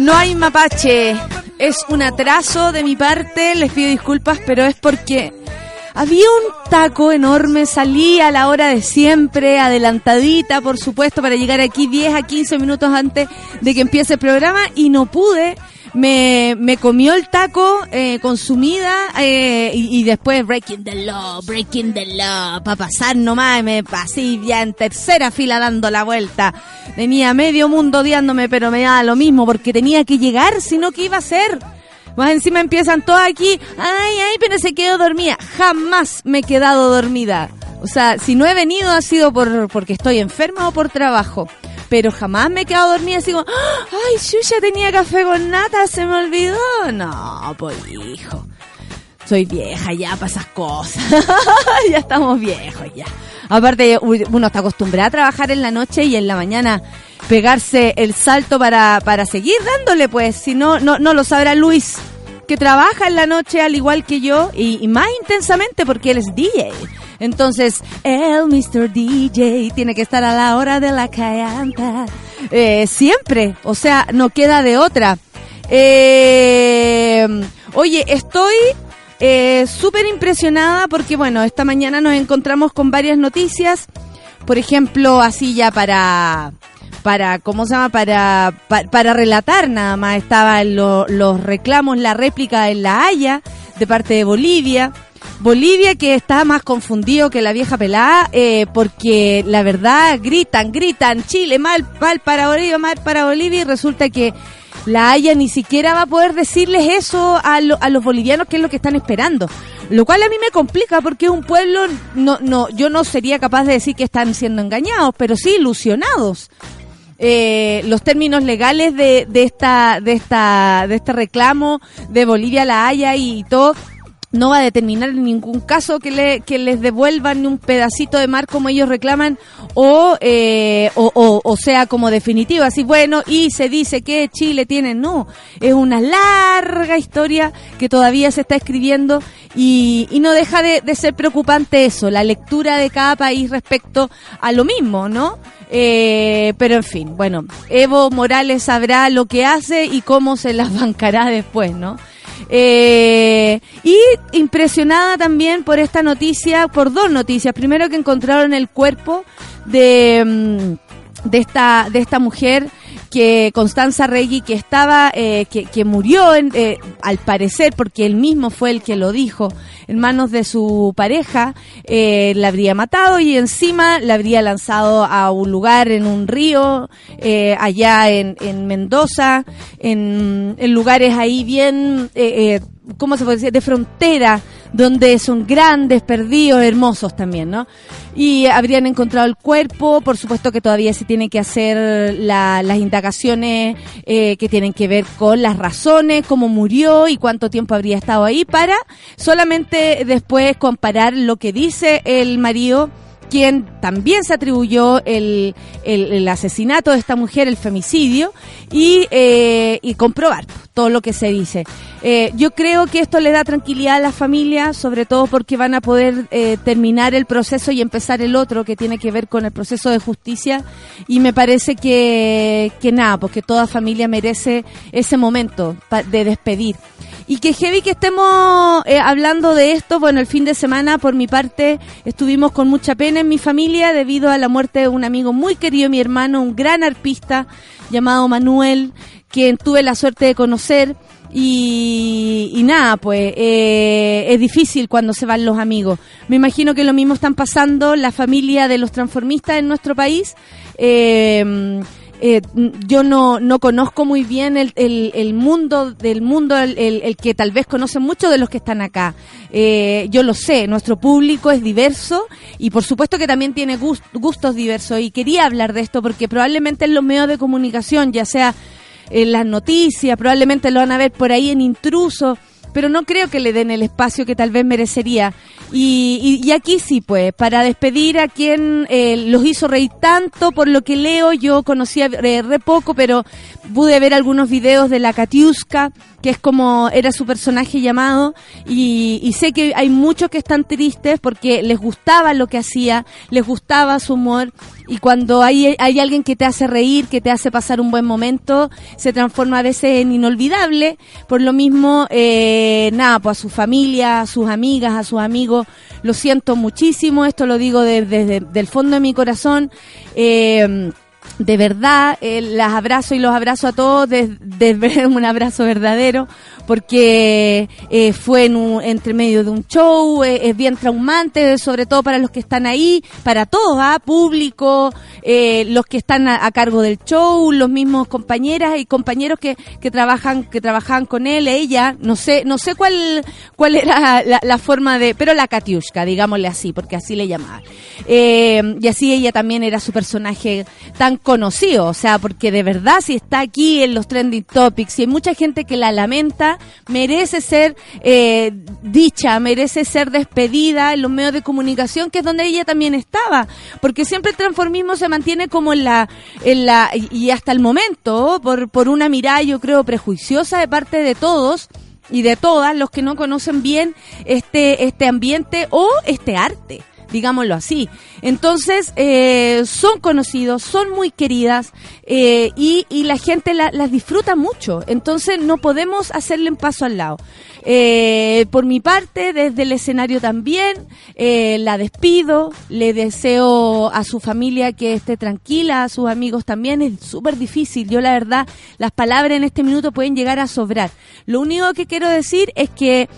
No hay mapache. Es un atraso de mi parte, les pido disculpas, pero es porque había un taco enorme, salí a la hora de siempre, adelantadita, por supuesto, para llegar aquí 10 a 15 minutos antes de que empiece el programa y no pude me, me comió el taco eh, consumida eh, y, después breaking the law, breaking the law, para pasar nomás, me pasé ya en tercera fila dando la vuelta. Tenía medio mundo odiándome, pero me daba lo mismo porque tenía que llegar, sino que iba a ser. Más encima empiezan todos aquí, ay, ay, pero se quedó dormida. Jamás me he quedado dormida. O sea, si no he venido ha sido por, porque estoy enferma o por trabajo pero jamás me he quedado dormida así como, ay, ya tenía café con nata, se me olvidó. No, pues hijo, soy vieja ya para esas cosas. ya estamos viejos ya. Aparte, uno está acostumbrado a trabajar en la noche y en la mañana pegarse el salto para, para seguir dándole, pues, si no, no, no lo sabrá Luis que trabaja en la noche al igual que yo y, más intensamente porque él es DJ. Entonces, el Mr. DJ tiene que estar a la hora de la canta. Eh, siempre, o sea, no queda de otra. Eh, oye, estoy eh, súper impresionada porque, bueno, esta mañana nos encontramos con varias noticias. Por ejemplo, así ya para para, ¿cómo se llama? Para, para, relatar nada más. Estaban los reclamos, la réplica en La Haya de parte de Bolivia. Bolivia que está más confundido que la vieja pelada, eh, porque la verdad gritan, gritan, Chile, mal, mal para Bolivia, mal para Bolivia, y resulta que la Haya ni siquiera va a poder decirles eso a, a los bolivianos, que es lo que están esperando. Lo cual a mí me complica porque un pueblo, no, no, yo no sería capaz de decir que están siendo engañados, pero sí ilusionados eh, los términos legales de, de esta de esta de este reclamo de Bolivia la Haya y todo no va a determinar en ningún caso que, le, que les devuelvan un pedacito de mar como ellos reclaman o, eh, o, o, sea como definitivo, así bueno, y se dice que Chile tiene, no, es una larga historia que todavía se está escribiendo y, y no deja de, de ser preocupante eso, la lectura de cada país respecto a lo mismo, ¿no? Eh, pero en fin, bueno, Evo Morales sabrá lo que hace y cómo se las bancará después, ¿no? Eh, y impresionada también por esta noticia, por dos noticias. Primero que encontraron el cuerpo de, mm, de, esta, de esta mujer que Constanza Regui, que estaba, eh, que, que, murió, en, eh, al parecer, porque él mismo fue el que lo dijo, en manos de su pareja, eh, la habría matado y encima la habría lanzado a un lugar en un río, eh, allá en, en Mendoza, en, en, lugares ahí bien, eh, eh ¿cómo se puede decir?, de frontera, donde son grandes, perdidos, hermosos también, ¿no? Y habrían encontrado el cuerpo, por supuesto que todavía se tiene que hacer la, las indagaciones eh, que tienen que ver con las razones, cómo murió y cuánto tiempo habría estado ahí, para solamente después comparar lo que dice el marido quien también se atribuyó el, el, asesinato de esta mujer, el femicidio, y, eh, comprobar todo lo que se dice. Eh, yo creo que esto le da tranquilidad a la familia, sobre todo porque van a poder eh, terminar el proceso y empezar el otro, que tiene que ver con el proceso de justicia, y me parece que, que nada, porque toda familia merece ese momento de despedir. Y que heavy que estemos eh, hablando de esto, bueno, el fin de semana por mi parte estuvimos con mucha pena en mi familia debido a la muerte de un amigo muy querido, mi hermano, un gran arpista llamado Manuel, quien tuve la suerte de conocer Y, nada, pues eh, es difícil cuando se van los amigos. Me imagino que lo mismo están pasando la familia de los transformistas en nuestro país. Eh, eh, yo no, no conozco muy bien el, el, mundo del mundo, el, el, que tal vez conocen muchos de los que están acá. Eh, yo lo sé, nuestro público es diverso y por supuesto que también tiene gustos diversos y quería hablar de esto porque probablemente en los medios de comunicación, ya sea en las noticias, probablemente lo van a ver por ahí en intruso pero no creo que le den el espacio que tal vez merecería. Y, y, aquí sí, pues, para despedir a quien eh, los hizo reír tanto, por lo que leo, yo conocía eh, re poco, pero pude ver algunos videos de la Katiuska, que es como era su personaje llamado, y, y, sé que hay muchos que están tristes porque les gustaba lo que hacía, les gustaba su humor, y cuando hay, hay alguien que te hace reír, que te hace pasar un buen momento, se transforma a veces en inolvidable, por lo mismo, eh, nada, pues a su familia, a sus amigas, a sus amigos, lo siento muchísimo, esto lo digo desde, el fondo de mi corazón, eh, de verdad, eh, las abrazo y los abrazo a todos, desde un abrazo verdadero, porque eh, fue en un, entre medio de un show, eh, es bien traumante, sobre todo para los que están ahí, para todos, ¿ah? público, eh, los que están a, cargo del show, los mismos compañeras y compañeros que, que trabajan que trabajaban con él, ella, no sé, no sé cuál cuál era la, forma de, pero la Katiushka, digámosle así, porque así le llamaban. y así ella también era su personaje tan conocido, o sea, porque de verdad si está aquí en los trending topics y hay mucha gente que la lamenta, merece ser eh, dicha, merece ser despedida en los medios de comunicación, que es donde ella también estaba, porque siempre el transformismo se mantiene como en la, en la y hasta el momento, por, por una mirada yo creo prejuiciosa de parte de todos, y de todas los que no conocen bien este este ambiente o este arte digámoslo así. Entonces, eh, son conocidos, son muy queridas eh, y, la gente las disfruta mucho. Entonces, no podemos hacerle un paso al lado. Eh, por mi parte, desde el escenario también, la despido, le deseo a su familia que esté tranquila, a sus amigos también, es súper difícil. Yo la verdad, las palabras en este minuto pueden llegar a sobrar. Lo único que quiero decir es que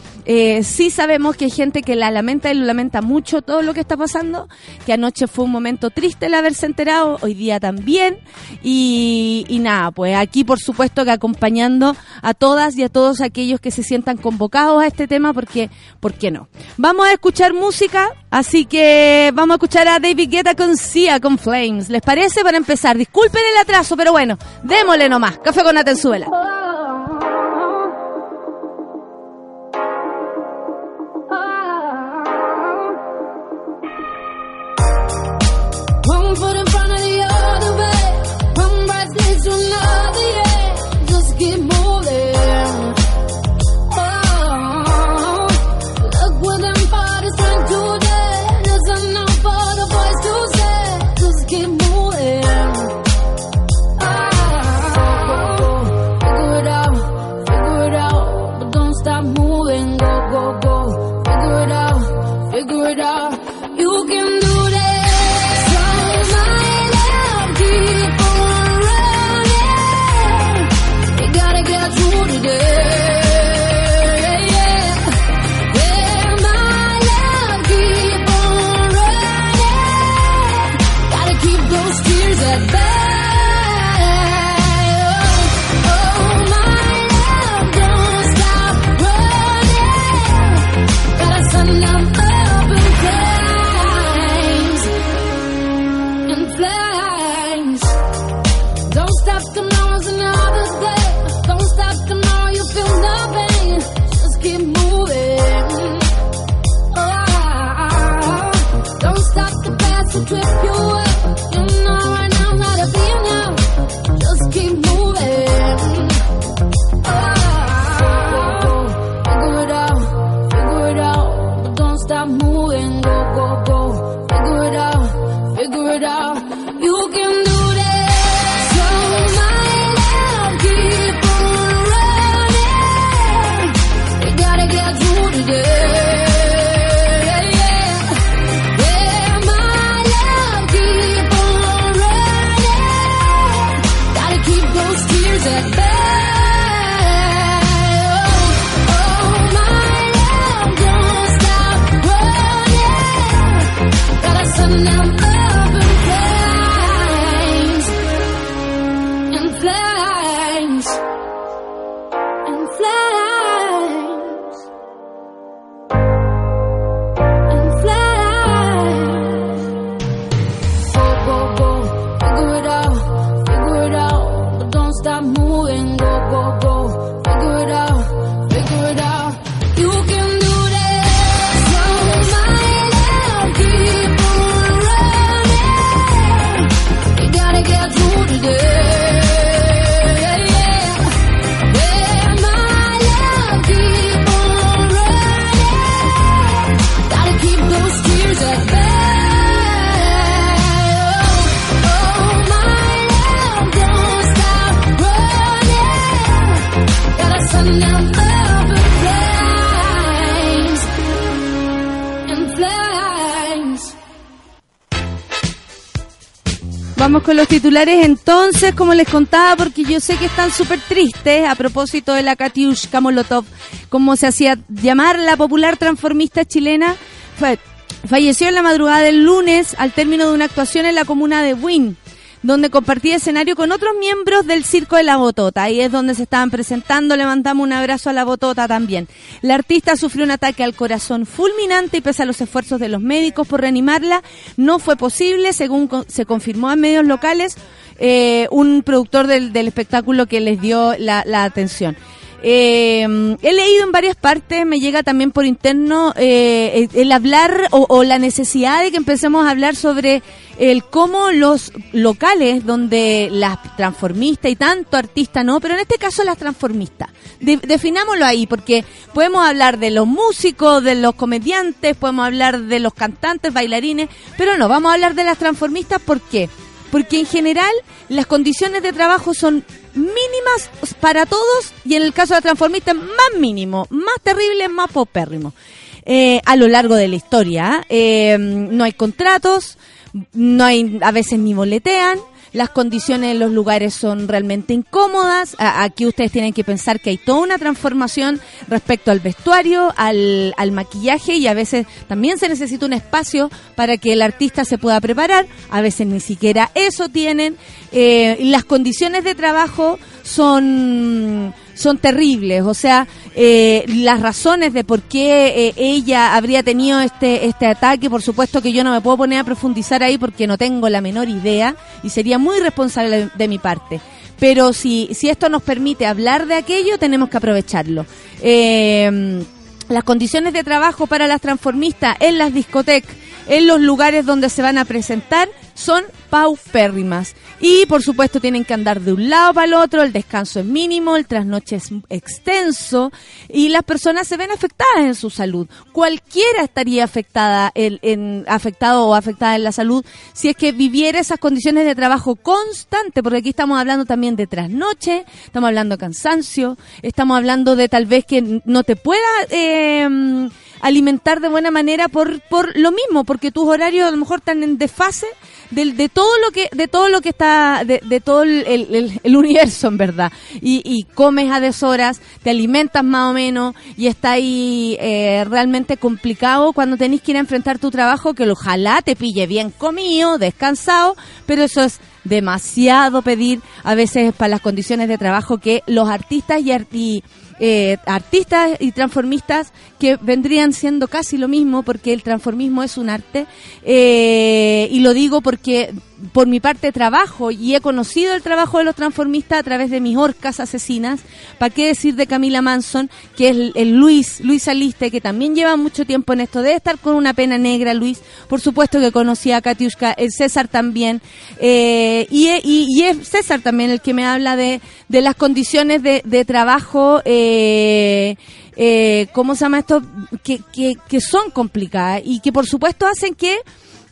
sí sabemos que hay gente que la lamenta y lo lamenta mucho todo lo que está pasando, que anoche fue un momento triste el haberse enterado, hoy día también, y, y nada, pues aquí por supuesto que acompañando a todas y a todos aquellos que se sientan con convocados a este tema porque, ¿por qué no? Vamos a escuchar música, así que vamos a escuchar a David Guetta con Sia, con Flames. ¿Les parece? Para empezar, disculpen el atraso, pero bueno, démosle nomás. Café con Atenzuela. Con los titulares entonces, como les contaba, porque yo sé que están súper tristes a propósito de la Katiushka Molotov, como se hacía llamar la popular transformista chilena. falleció en la madrugada del lunes al término de una actuación en la comuna de Wynn donde compartí escenario con otros miembros del Circo de la Botota. Ahí es donde se estaban presentando, levantamos un abrazo a la Botota también. La artista sufrió un ataque al corazón fulminante y pese a los esfuerzos de los médicos por reanimarla, no fue posible, según se confirmó en medios locales, eh, un productor del, espectáculo que les dio la, atención. Eh, he leído en varias partes, me llega también por interno eh, el hablar o, o, la necesidad de que empecemos a hablar sobre el cómo los locales donde las transformistas y tanto artistas no, pero en este caso las transformistas. definámoslo ahí, porque podemos hablar de los músicos, de los comediantes, podemos hablar de los cantantes, bailarines, pero no, vamos a hablar de las transformistas, ¿por qué? Porque en general las condiciones de trabajo son mínimas para todos y en el caso de las transformistas más mínimo, más terrible, más popérrimo. Eh, a lo largo de la historia. ¿eh? no hay contratos, no hay, a veces ni boletean, las condiciones en los lugares son realmente incómodas. Aquí ustedes tienen que pensar que hay toda una transformación respecto al vestuario, al, al, maquillaje y a veces también se necesita un espacio para que el artista se pueda preparar. A veces ni siquiera eso tienen. Eh, las condiciones de trabajo son son terribles. O sea, eh, las razones de por qué eh, ella habría tenido este, este ataque, por supuesto que yo no me puedo poner a profundizar ahí porque no tengo la menor idea y sería muy responsable de, mi parte. Pero si, si esto nos permite hablar de aquello, tenemos que aprovecharlo. Eh, las condiciones de trabajo para las transformistas en las discotecas, en los lugares donde se van a presentar, son paupérrimas. Y por supuesto tienen que andar de un lado para el otro, el descanso es mínimo, el trasnoche es extenso y las personas se ven afectadas en su salud. Cualquiera estaría afectada en, afectado o afectada en la salud si es que viviera esas condiciones de trabajo constante, porque aquí estamos hablando también de trasnoche, estamos hablando de cansancio, estamos hablando de tal vez que no te pueda eh, alimentar de buena manera por, por lo mismo, porque tus horarios a lo mejor están en desfase de, de todo lo que de todo lo que está de, de todo el, el, universo en verdad. Y, y, comes a deshoras te alimentas más o menos y está ahí eh, realmente complicado cuando tenés que ir a enfrentar tu trabajo que ojalá te pille bien comido descansado pero eso es demasiado pedir a veces para las condiciones de trabajo que los artistas y, y eh, artistas y transformistas que vendrían siendo casi lo mismo porque el transformismo es un arte eh, y lo digo porque por mi parte trabajo y he conocido el trabajo de los transformistas a través de mis orcas asesinas. ¿Para qué decir de Camila Manson, que es el, Luis, Luis Aliste, que también lleva mucho tiempo en esto? Debe estar con una pena negra, Luis. Por supuesto que conocía a Katiuska, el César también. Eh, y, y, es César también el que me habla de, de las condiciones de, de trabajo. Eh, eh, ¿cómo se llama esto? Que, que son complicadas y que por supuesto hacen que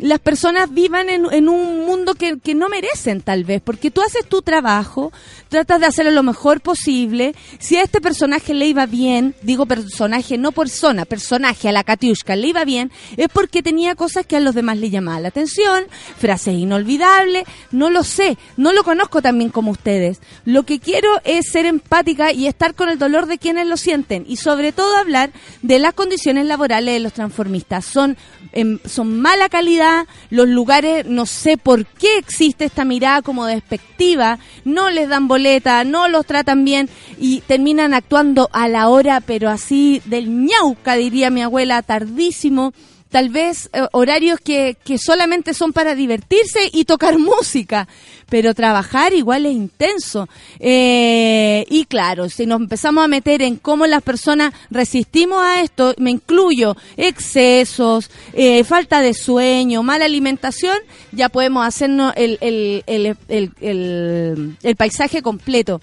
las personas vivan en, un mundo que, que, no merecen tal vez, porque tú haces tu trabajo, tratas de hacerlo lo mejor posible. Si a este personaje le iba bien, digo personaje, no persona, personaje, a la Katiushka le iba bien, es porque tenía cosas que a los demás le llamaban la atención, frases inolvidables, no lo sé, no lo conozco también como ustedes. Lo que quiero es ser empática y estar con el dolor de quienes lo sienten y sobre todo hablar de las condiciones laborales de los transformistas. Son, em, son mala calidad, los lugares, no sé por qué existe esta mirada como despectiva, no les dan boleta, no los tratan bien y terminan actuando a la hora, pero así del ñauca, diría mi abuela, tardísimo tal vez eh, horarios que, que solamente son para divertirse y tocar música, pero trabajar igual es intenso. Eh, y claro, si nos empezamos a meter en cómo las personas resistimos a esto, me incluyo excesos, eh, falta de sueño, mala alimentación, ya podemos hacernos el, el, el, el, el paisaje completo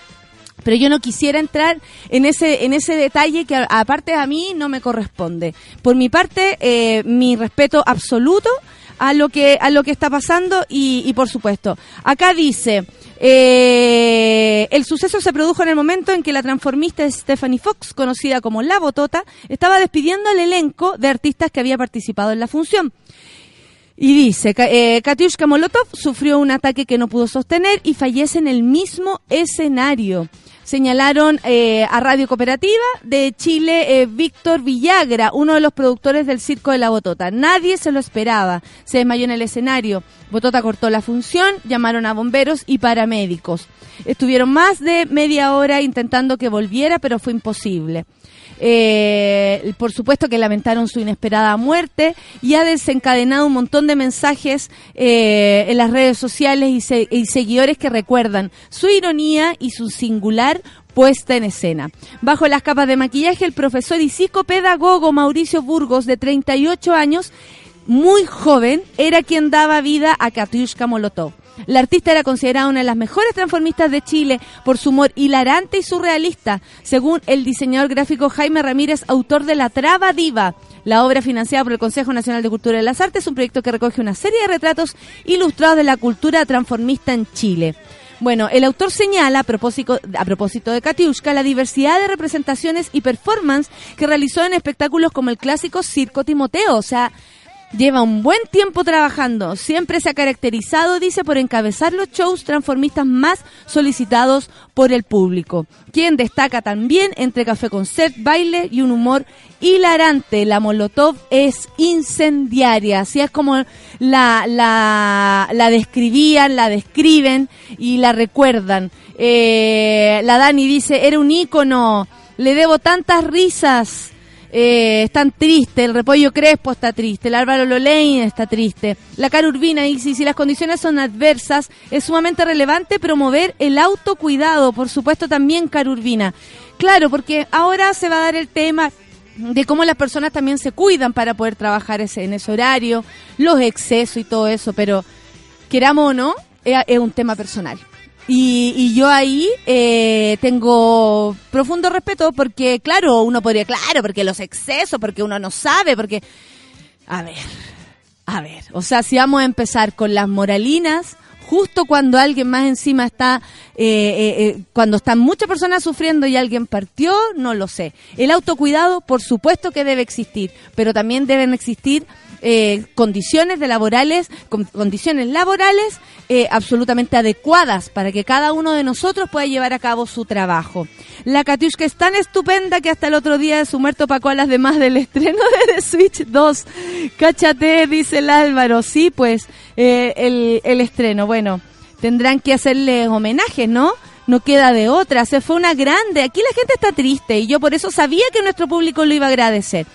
pero yo no quisiera entrar en ese en ese detalle que aparte a mí no me corresponde. Por mi parte, eh, mi respeto absoluto a lo que a lo que está pasando y, por supuesto, acá dice eh, el suceso se produjo en el momento en que la transformista Stephanie Fox, conocida como La Botota, estaba despidiendo al elenco de artistas que había participado en la función. Y dice, eh, Katiushka Molotov sufrió un ataque que no pudo sostener y fallece en el mismo escenario. Señalaron eh, a Radio Cooperativa de Chile, eh, Víctor Villagra, uno de los productores del Circo de la Botota. Nadie se lo esperaba. Se desmayó en el escenario. Botota cortó la función, llamaron a bomberos y paramédicos. Estuvieron más de media hora intentando que volviera, pero fue imposible. Eh, por supuesto que lamentaron su inesperada muerte y ha desencadenado un montón de mensajes eh, en las redes sociales y, seguidores que recuerdan su ironía y su singular puesta en escena. Bajo las capas de maquillaje, el profesor y psicopedagogo Mauricio Burgos, de 38 años, muy joven, era quien daba vida a Katiushka Molotov. La artista era considerada una de las mejores transformistas de Chile por su humor hilarante y surrealista, según el diseñador gráfico Jaime Ramírez, autor de La Traba Diva. La obra financiada por el Consejo Nacional de Cultura y las Artes es un proyecto que recoge una serie de retratos ilustrados de la cultura transformista en Chile. Bueno, el autor señala, a propósito, a propósito de Katiushka, la diversidad de representaciones y performance que realizó en espectáculos como el clásico Circo Timoteo. O sea, Lleva un buen tiempo trabajando. Siempre se ha caracterizado, dice, por encabezar los shows transformistas más solicitados por el público. Quien destaca también entre café concert, baile y un humor hilarante. La Molotov es incendiaria. Así es como la, la, la describían, la describen y la recuerdan. Eh, la Dani dice, era un ícono. Le debo tantas risas eh, están tristes, el repollo crespo está triste, el Álvaro Lolein está triste, la cara urbina si las condiciones son adversas, es sumamente relevante promover el autocuidado, por supuesto también cara urbina. Claro, porque ahora se va a dar el tema de cómo las personas también se cuidan para poder trabajar ese, en ese horario, los excesos y todo eso, pero queramos o no, es un tema personal. Y, y yo ahí eh, tengo profundo respeto porque, claro, uno podría, claro, porque los excesos, porque uno no sabe, porque... A ver, a ver, o sea, si vamos a empezar con las moralinas, justo cuando alguien más encima está, eh, eh, eh, cuando están muchas personas sufriendo y alguien partió, no lo sé. El autocuidado, por supuesto que debe existir, pero también deben existir eh, condiciones de laborales, condiciones laborales eh, absolutamente adecuadas para que cada uno de nosotros pueda llevar a cabo su trabajo. La Katiushka es tan estupenda que hasta el otro día de su muerto pacó a las demás del estreno de The Switch 2. Cáchate, dice el Álvaro. Sí, pues, eh, el, el estreno. Bueno, tendrán que hacerle homenajes, ¿no? no queda de otra. Se fue una grande. Aquí la gente está triste y yo por eso sabía que nuestro público lo iba a agradecer.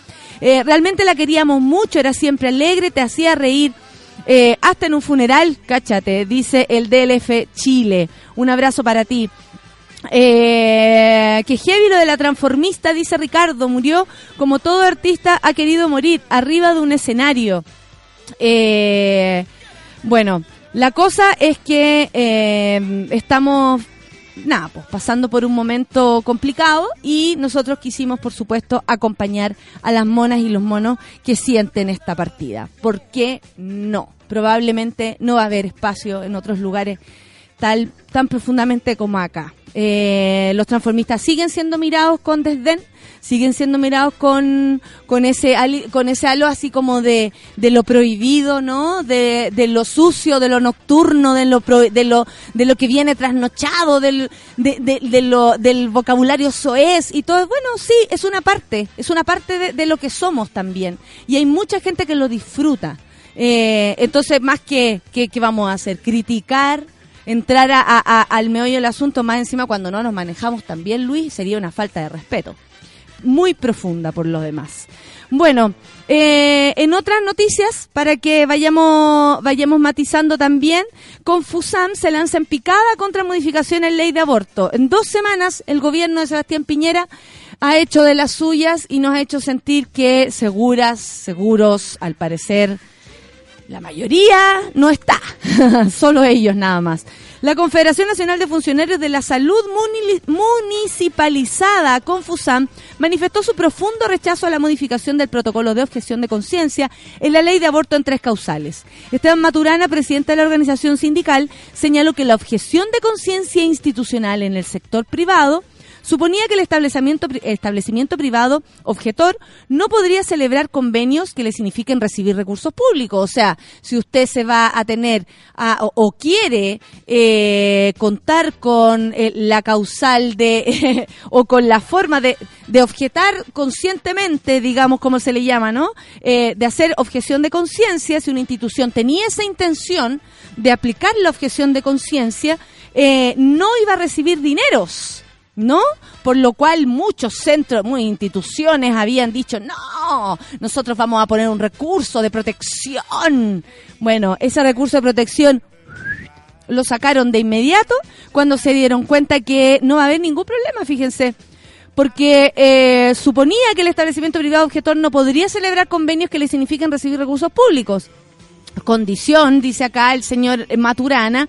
Eh, realmente la queríamos mucho, era siempre alegre, te hacía reír. Eh, hasta en un funeral, cáchate, dice el DLF Chile. Un abrazo para ti. Eh, que heavy de la transformista, dice Ricardo, murió como todo artista ha querido morir, arriba de un escenario. Eh, bueno, la cosa es que estamos nada, pues pasando por un momento complicado y nosotros quisimos, por supuesto, acompañar a las monas y los monos que sienten esta partida. ¿Por qué no? Probablemente no va a haber espacio en otros lugares tal, tan profundamente como acá. Eh, los transformistas siguen siendo mirados con desdén siguen siendo mirados con, con ese con ese halo así como de, de lo prohibido, ¿no? De, de lo sucio, de lo nocturno, de lo de lo de lo que viene trasnochado, del de, de, lo del vocabulario soez y todo. Bueno, sí, es una parte, es una parte de, lo que somos también. Y hay mucha gente que lo disfruta. Eh, entonces, más que, que, vamos a hacer, criticar, entrar a, al meollo del asunto más encima cuando no nos manejamos también, Luis, sería una falta de respeto muy profunda por lo demás. Bueno, eh, en otras noticias, para que vayamos, vayamos matizando también, Confusam se lanza en picada contra modificaciones en ley de aborto. En dos semanas, el gobierno de Sebastián Piñera ha hecho de las suyas y nos ha hecho sentir que seguras, seguros, al parecer, la mayoría no está, solo ellos nada más. La Confederación Nacional de Funcionarios de la Salud Municipalizada, Confusam, manifestó su profundo rechazo a la modificación del protocolo de objeción de conciencia en la ley de aborto en tres causales. Esteban Maturana, presidente de la organización sindical, señaló que la objeción de conciencia institucional en el sector privado suponía que el establecimiento, establecimiento privado objetor no podría celebrar convenios que le signifiquen recibir recursos públicos. O sea, si usted se va a tener o, quiere eh, contar con eh, la causal de o con la forma de, de, objetar conscientemente, digamos como se le llama, ¿no? Eh, de hacer objeción de conciencia, si una institución tenía esa intención de aplicar la objeción de conciencia, no iba a recibir dineros. ¿No? Por lo cual muchos centros, muchas instituciones habían dicho, no, nosotros vamos a poner un recurso de protección. Bueno, ese recurso de protección lo sacaron de inmediato cuando se dieron cuenta que no va a haber ningún problema, fíjense. Porque eh, suponía que el establecimiento privado objetor no podría celebrar convenios que le signifiquen recibir recursos públicos condición, dice acá el señor Maturana,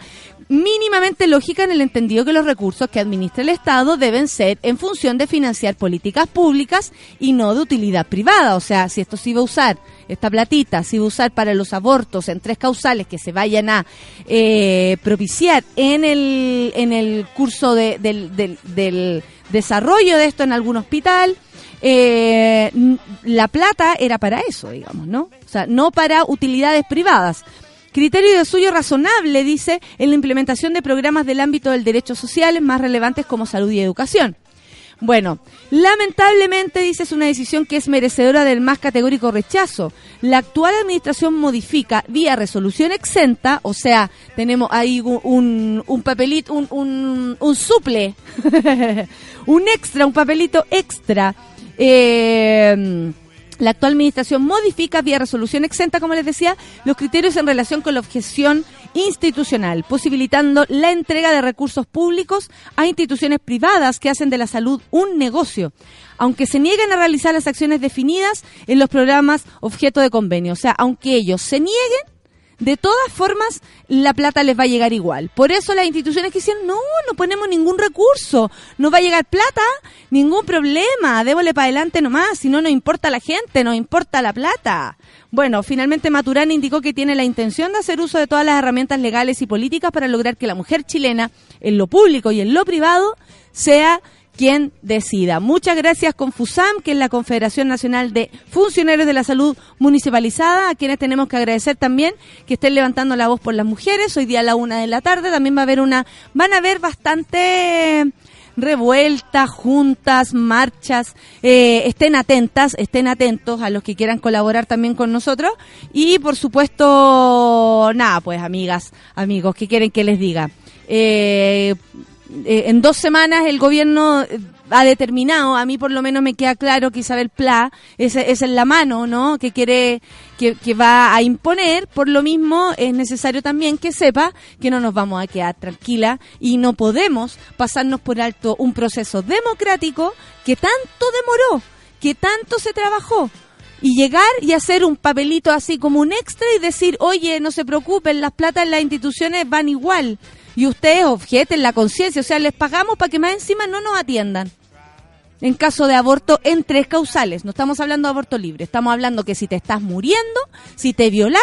mínimamente lógica en el entendido que los recursos que administra el Estado deben ser en función de financiar políticas públicas y no de utilidad privada. O sea, si esto se iba a usar, esta platita se iba a usar para los abortos en tres causales que se vayan a eh, propiciar en el, en el curso de, del, del, desarrollo de esto en algún hospital, eh, la plata era para eso, digamos, ¿no? O sea, no para utilidades privadas. Criterio de suyo razonable, dice, en la implementación de programas del ámbito del derecho social más relevantes como salud y educación. Bueno, lamentablemente, dice, es una decisión que es merecedora del más categórico rechazo. La actual administración modifica vía resolución exenta, o sea, tenemos ahí un, papelito, un, un, un suple, un extra, un papelito extra. Eh, la actual administración modifica vía resolución exenta, como les decía, los criterios en relación con la objeción institucional, posibilitando la entrega de recursos públicos a instituciones privadas que hacen de la salud un negocio, aunque se nieguen a realizar las acciones definidas en los programas objeto de convenio. O sea, aunque ellos se nieguen, de todas formas la plata les va a llegar igual. Por eso las instituciones que no, no ponemos ningún recurso, no va a llegar plata, ningún problema, débole para adelante nomás, si no nos importa la gente, nos importa la plata. Bueno, finalmente Maturana indicó que tiene la intención de hacer uso de todas las herramientas legales y políticas para lograr que la mujer chilena, en lo público y en lo privado, sea quien decida. Muchas gracias Confusam, que es la Confederación Nacional de Funcionarios de la Salud Municipalizada, a quienes tenemos que agradecer también que estén levantando la voz por las mujeres. Hoy día a la una de la tarde también va a haber una, van a haber bastante revueltas, juntas, marchas, eh, estén atentas, estén atentos a los que quieran colaborar también con nosotros y por supuesto, nada, pues amigas, amigos, ¿qué quieren que les diga? Eh, eh, en dos semanas el gobierno eh, ha determinado, a mí por lo menos me queda claro que Isabel Pla es, es en la mano, ¿no? Que quiere, que, que, va a imponer, por lo mismo es necesario también que sepa que no nos vamos a quedar tranquila y no podemos pasarnos por alto un proceso democrático que tanto demoró, que tanto se trabajó. Y llegar y hacer un papelito así como un extra y decir, oye, no se preocupen, las platas en las instituciones van igual y ustedes objeten la conciencia, o sea, les pagamos para que más encima no nos atiendan. En caso de aborto en tres causales, no estamos hablando de aborto libre, estamos hablando que si te estás muriendo, si te violaron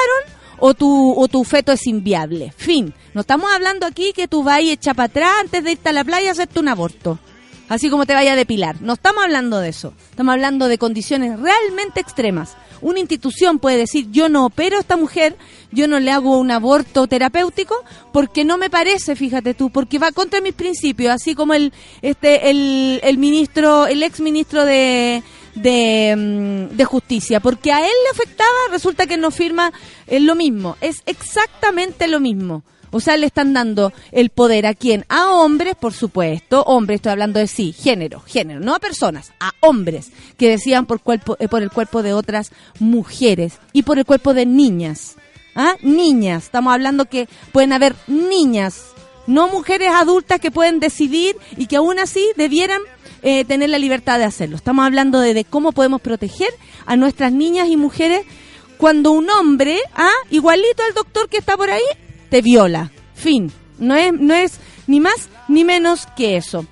o tu, o tu feto es inviable. Fin. No estamos hablando aquí que tú vayas echar para atrás antes de irte a la playa a hacerte un aborto. Así como te vaya a depilar. No estamos hablando de eso. Estamos hablando de condiciones realmente extremas una institución puede decir, yo no opero a esta mujer, yo no le hago un aborto terapéutico, porque no me parece, fíjate tú, porque va contra mis principios, así como el, este, el, el ministro, el ex ministro de, de, mm, justicia, porque a él le afectaba, resulta que no firma es lo mismo, es exactamente lo mismo. O sea, le están dando el poder a quién? A hombres, por supuesto. Hombres, estoy hablando de sí, género, género, no a personas, a hombres que decían por, cuerpo, eh, por el cuerpo de otras mujeres y por el cuerpo de niñas. ¿Ah? Niñas. Estamos hablando que pueden haber niñas, no mujeres adultas que pueden decidir y que aún así debieran eh, tener la libertad de hacerlo. Estamos hablando de, de, cómo podemos proteger a nuestras niñas y mujeres cuando un hombre, ¿ah? igualito al doctor que está por ahí, te viola. Fin. No es, no es ni más ni menos que eso.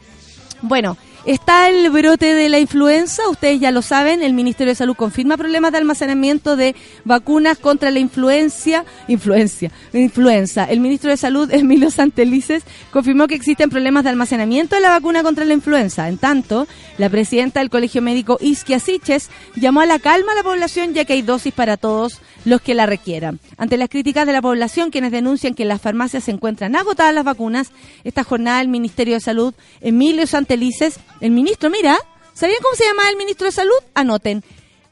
Bueno, Está el brote de la influenza, ustedes ya lo saben, el Ministerio de Salud confirma problemas de almacenamiento de vacunas contra la influencia, influencia, influenza. El ministro de Salud, Emilio Santelices, confirmó que existen problemas de almacenamiento de la vacuna contra la influenza. En tanto, la presidenta del Colegio Médico Isquia Siches llamó a la calma a la población ya que hay dosis para todos los que la requieran. Ante las críticas de la población, quienes denuncian que en las farmacias se encuentran agotadas las vacunas, esta jornada el Ministerio de Salud, Emilio Santelices, el ministro, mira, ¿sabían cómo se llama el ministro de Salud? Anoten.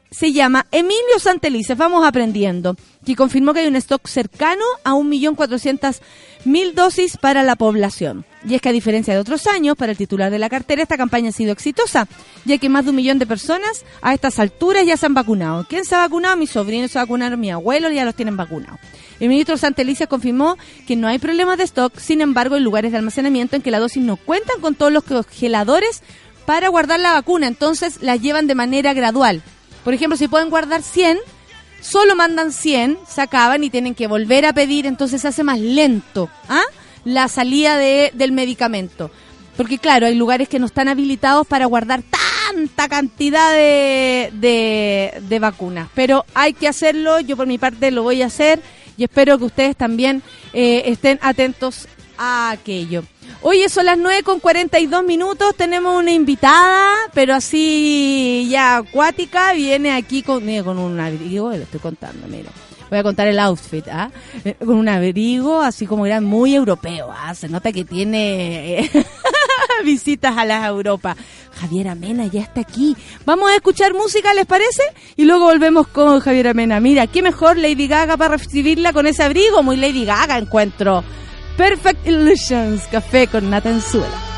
Se llama Emilio Santelices, vamos aprendiendo, que confirmó que hay un stock cercano a 1.400.000 dosis para la población. Y es que a diferencia de otros años, para el titular de la cartera, esta campaña ha sido exitosa, ya que más de un millón de personas a estas alturas ya se han vacunado. ¿Quién se ha vacunado? Mi sobrino se ha vacunado, mi abuelo ya los tienen vacunados. El ministro Santelices confirmó que no hay problemas de stock, sin embargo, hay lugares de almacenamiento en que la dosis no cuentan con todos los congeladores para guardar la vacuna, entonces la llevan de manera gradual. Por ejemplo, si pueden guardar 100, solo mandan 100, se acaban y tienen que volver a pedir, entonces se hace más lento ¿ah? la salida de, del medicamento. Porque claro, hay lugares que no están habilitados para guardar tanta cantidad de, de, vacunas. Pero hay que hacerlo, yo por mi parte lo voy a hacer y espero que ustedes también eh, estén atentos a aquello. Hoy son las 9 con 42 minutos, tenemos una invitada, pero así ya acuática, viene aquí con, con un abrigo, lo estoy contando, mira. Voy a contar el outfit, ¿ah? Eh, con un abrigo así como era muy europeo, ¿ah? Se nota que tiene eh, visitas a las Europa. Javier Amena ya está aquí. Vamos a escuchar música, ¿les parece? Y luego volvemos con Javier Amena. Mira, qué mejor Lady Gaga para recibirla con ese abrigo. Muy Lady Gaga encuentro. Perfect Illusions, café con Natanzuela.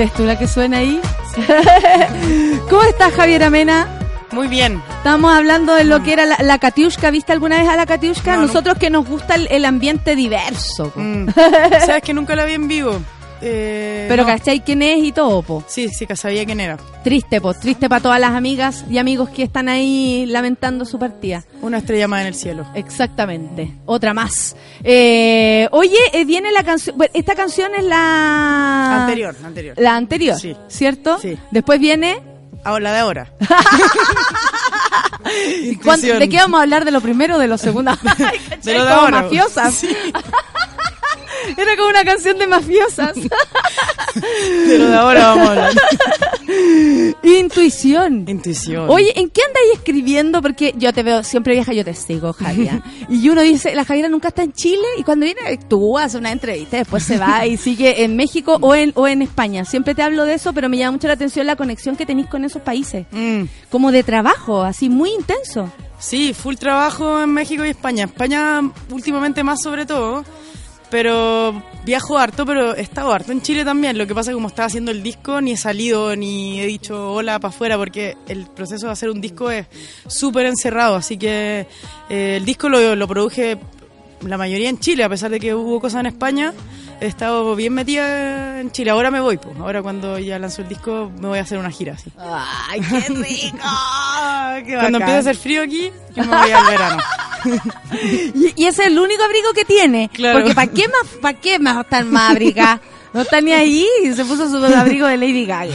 ¿Eres tú la que suena ahí? ¿Cómo estás, Javier Amena? Muy bien. Estamos hablando de lo que era la, la Katiushka. ¿Viste alguna vez a la Katiushka? No, no. Nosotros que nos gusta el, el ambiente diverso. Mm. Sabes que nunca la vi en vivo. Eh, Pero no. ¿cachai quién es y todo, po? Sí, sí, que sabía quién era. Triste, po. Triste para todas las amigas y amigos que están ahí lamentando su partida. Una estrella más en el cielo. Exactamente. Otra más. Eh, oye, eh, viene la canción. bueno, Esta canción es la. Anterior, anterior. La anterior, Sí. ¿cierto? Sí. Después viene. Ahora, la de ahora. ¿cuán- Intuición. ¿De qué vamos a hablar? ¿De lo primero o de lo segundo? De lo de ahora. mafiosas. Sí, Era como una canción de mafiosas. de lo de ahora vamos a hablar. Intuición. Intuición. Oye, ¿en qué andáis escribiendo? Porque yo te veo siempre vieja, yo te sigo, Javier. y uno dice, la Javiera nunca está en Chile y cuando viene tú haces una entrevista, después se va y sigue en México o en, o en España. Siempre te hablo de eso, pero me llama mucho la atención la conexión que tenéis con esos países. Mm. Como de trabajo, así muy intenso. Sí, full trabajo en México y España. España últimamente más sobre todo. Pero viajo harto, pero he estado harto en Chile también. Lo que pasa es que como estaba haciendo el disco, ni he salido ni he dicho hola para afuera, porque el proceso de hacer un disco es súper encerrado. Así que eh, el disco lo, lo produje la mayoría en Chile, a pesar de que hubo cosas en España. He estado bien metida en Chile. Ahora me voy, pues. Ahora cuando ya lanzo el disco, me voy a hacer una gira así. ¡Ay, qué rico! ¡Qué Cuando empiece a hacer frío aquí, yo me voy al verano. Y, y ese es el único abrigo que tiene. Claro. Porque ¿para qué más, para qué más estar más abrigada? No está ni ahí, se puso su abrigo de Lady Gaga.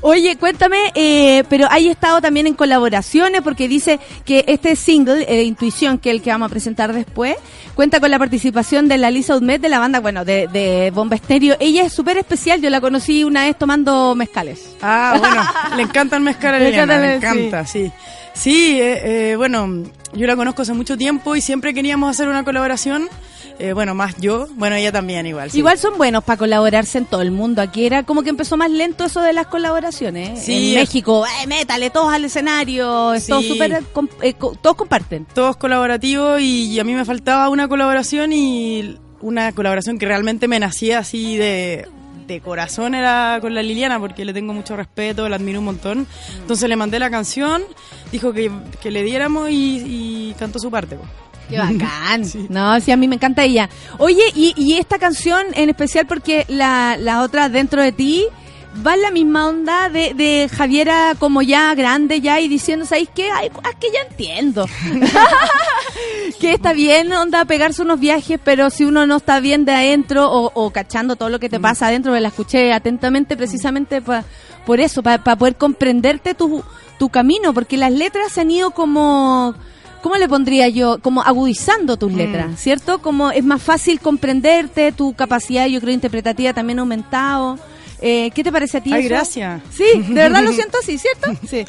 Oye, cuéntame, eh, pero hay estado también en colaboraciones porque dice que este single, eh, Intuición, que es el que vamos a presentar después, cuenta con la participación de la Lisa Udmet de la banda, bueno, de, de Bomba Estéreo. Ella es súper especial, yo la conocí una vez tomando mezcales. Ah, bueno, le encanta el mezcal a Le encanta encanta, sí. Sí, eh, eh, bueno, yo la conozco hace mucho tiempo y siempre queríamos hacer una colaboración. Eh, bueno, más yo, bueno, ella también igual. sí. Igual son buenos para colaborarse en todo el mundo. Aquí era como que empezó más lento eso de las colaboraciones. Sí, en México, eh, métale todos al escenario. Sí. súper, com- eh, todos comparten. Todos colaborativos y, y a mí me faltaba una colaboración y una colaboración que realmente me nacía así de, de corazón era con la Liliana porque le tengo mucho respeto, la admiro un montón. Entonces le mandé la canción, dijo que, que le diéramos y, y cantó su parte. pues. Qué bacán. No, sí, a mí me encanta ella. Oye, y, y esta canción en especial porque la, la otra dentro de ti va en la misma onda de, de Javiera como ya grande ya y diciendo, ¿sabéis qué? Ay, es que ya entiendo. que está bien, onda, pegarse unos viajes, pero si uno no está bien de adentro o, o cachando todo lo que te pasa adentro, me la escuché atentamente precisamente pa- por eso, para poder comprenderte tu, tu camino, porque las letras se han ido como... ¿Cómo le pondría yo? Como agudizando tus letras, ¿cierto? Como es más fácil comprenderte, tu capacidad, yo creo, interpretativa también ha aumentado. Eh, ¿Qué te parece a ti Ay, eso? gracias. Sí, de verdad lo siento así, ¿cierto? Sí.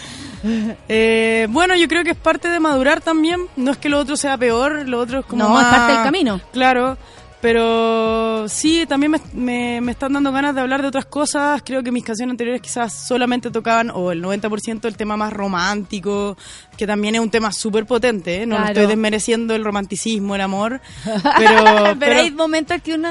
Eh, bueno, yo creo que es parte de madurar también. No es que lo otro sea peor, lo otro es como No, es parte del camino. Claro, pero sí, también me, me- me están dando ganas de hablar de otras cosas. Creo que mis canciones anteriores quizás solamente tocaban, o el 90% el tema más romántico, que también es un tema súper potente. ¿eh? No Claro. estoy desmereciendo el romanticismo, el amor, pero... Pero, pero- hay momentos que uno...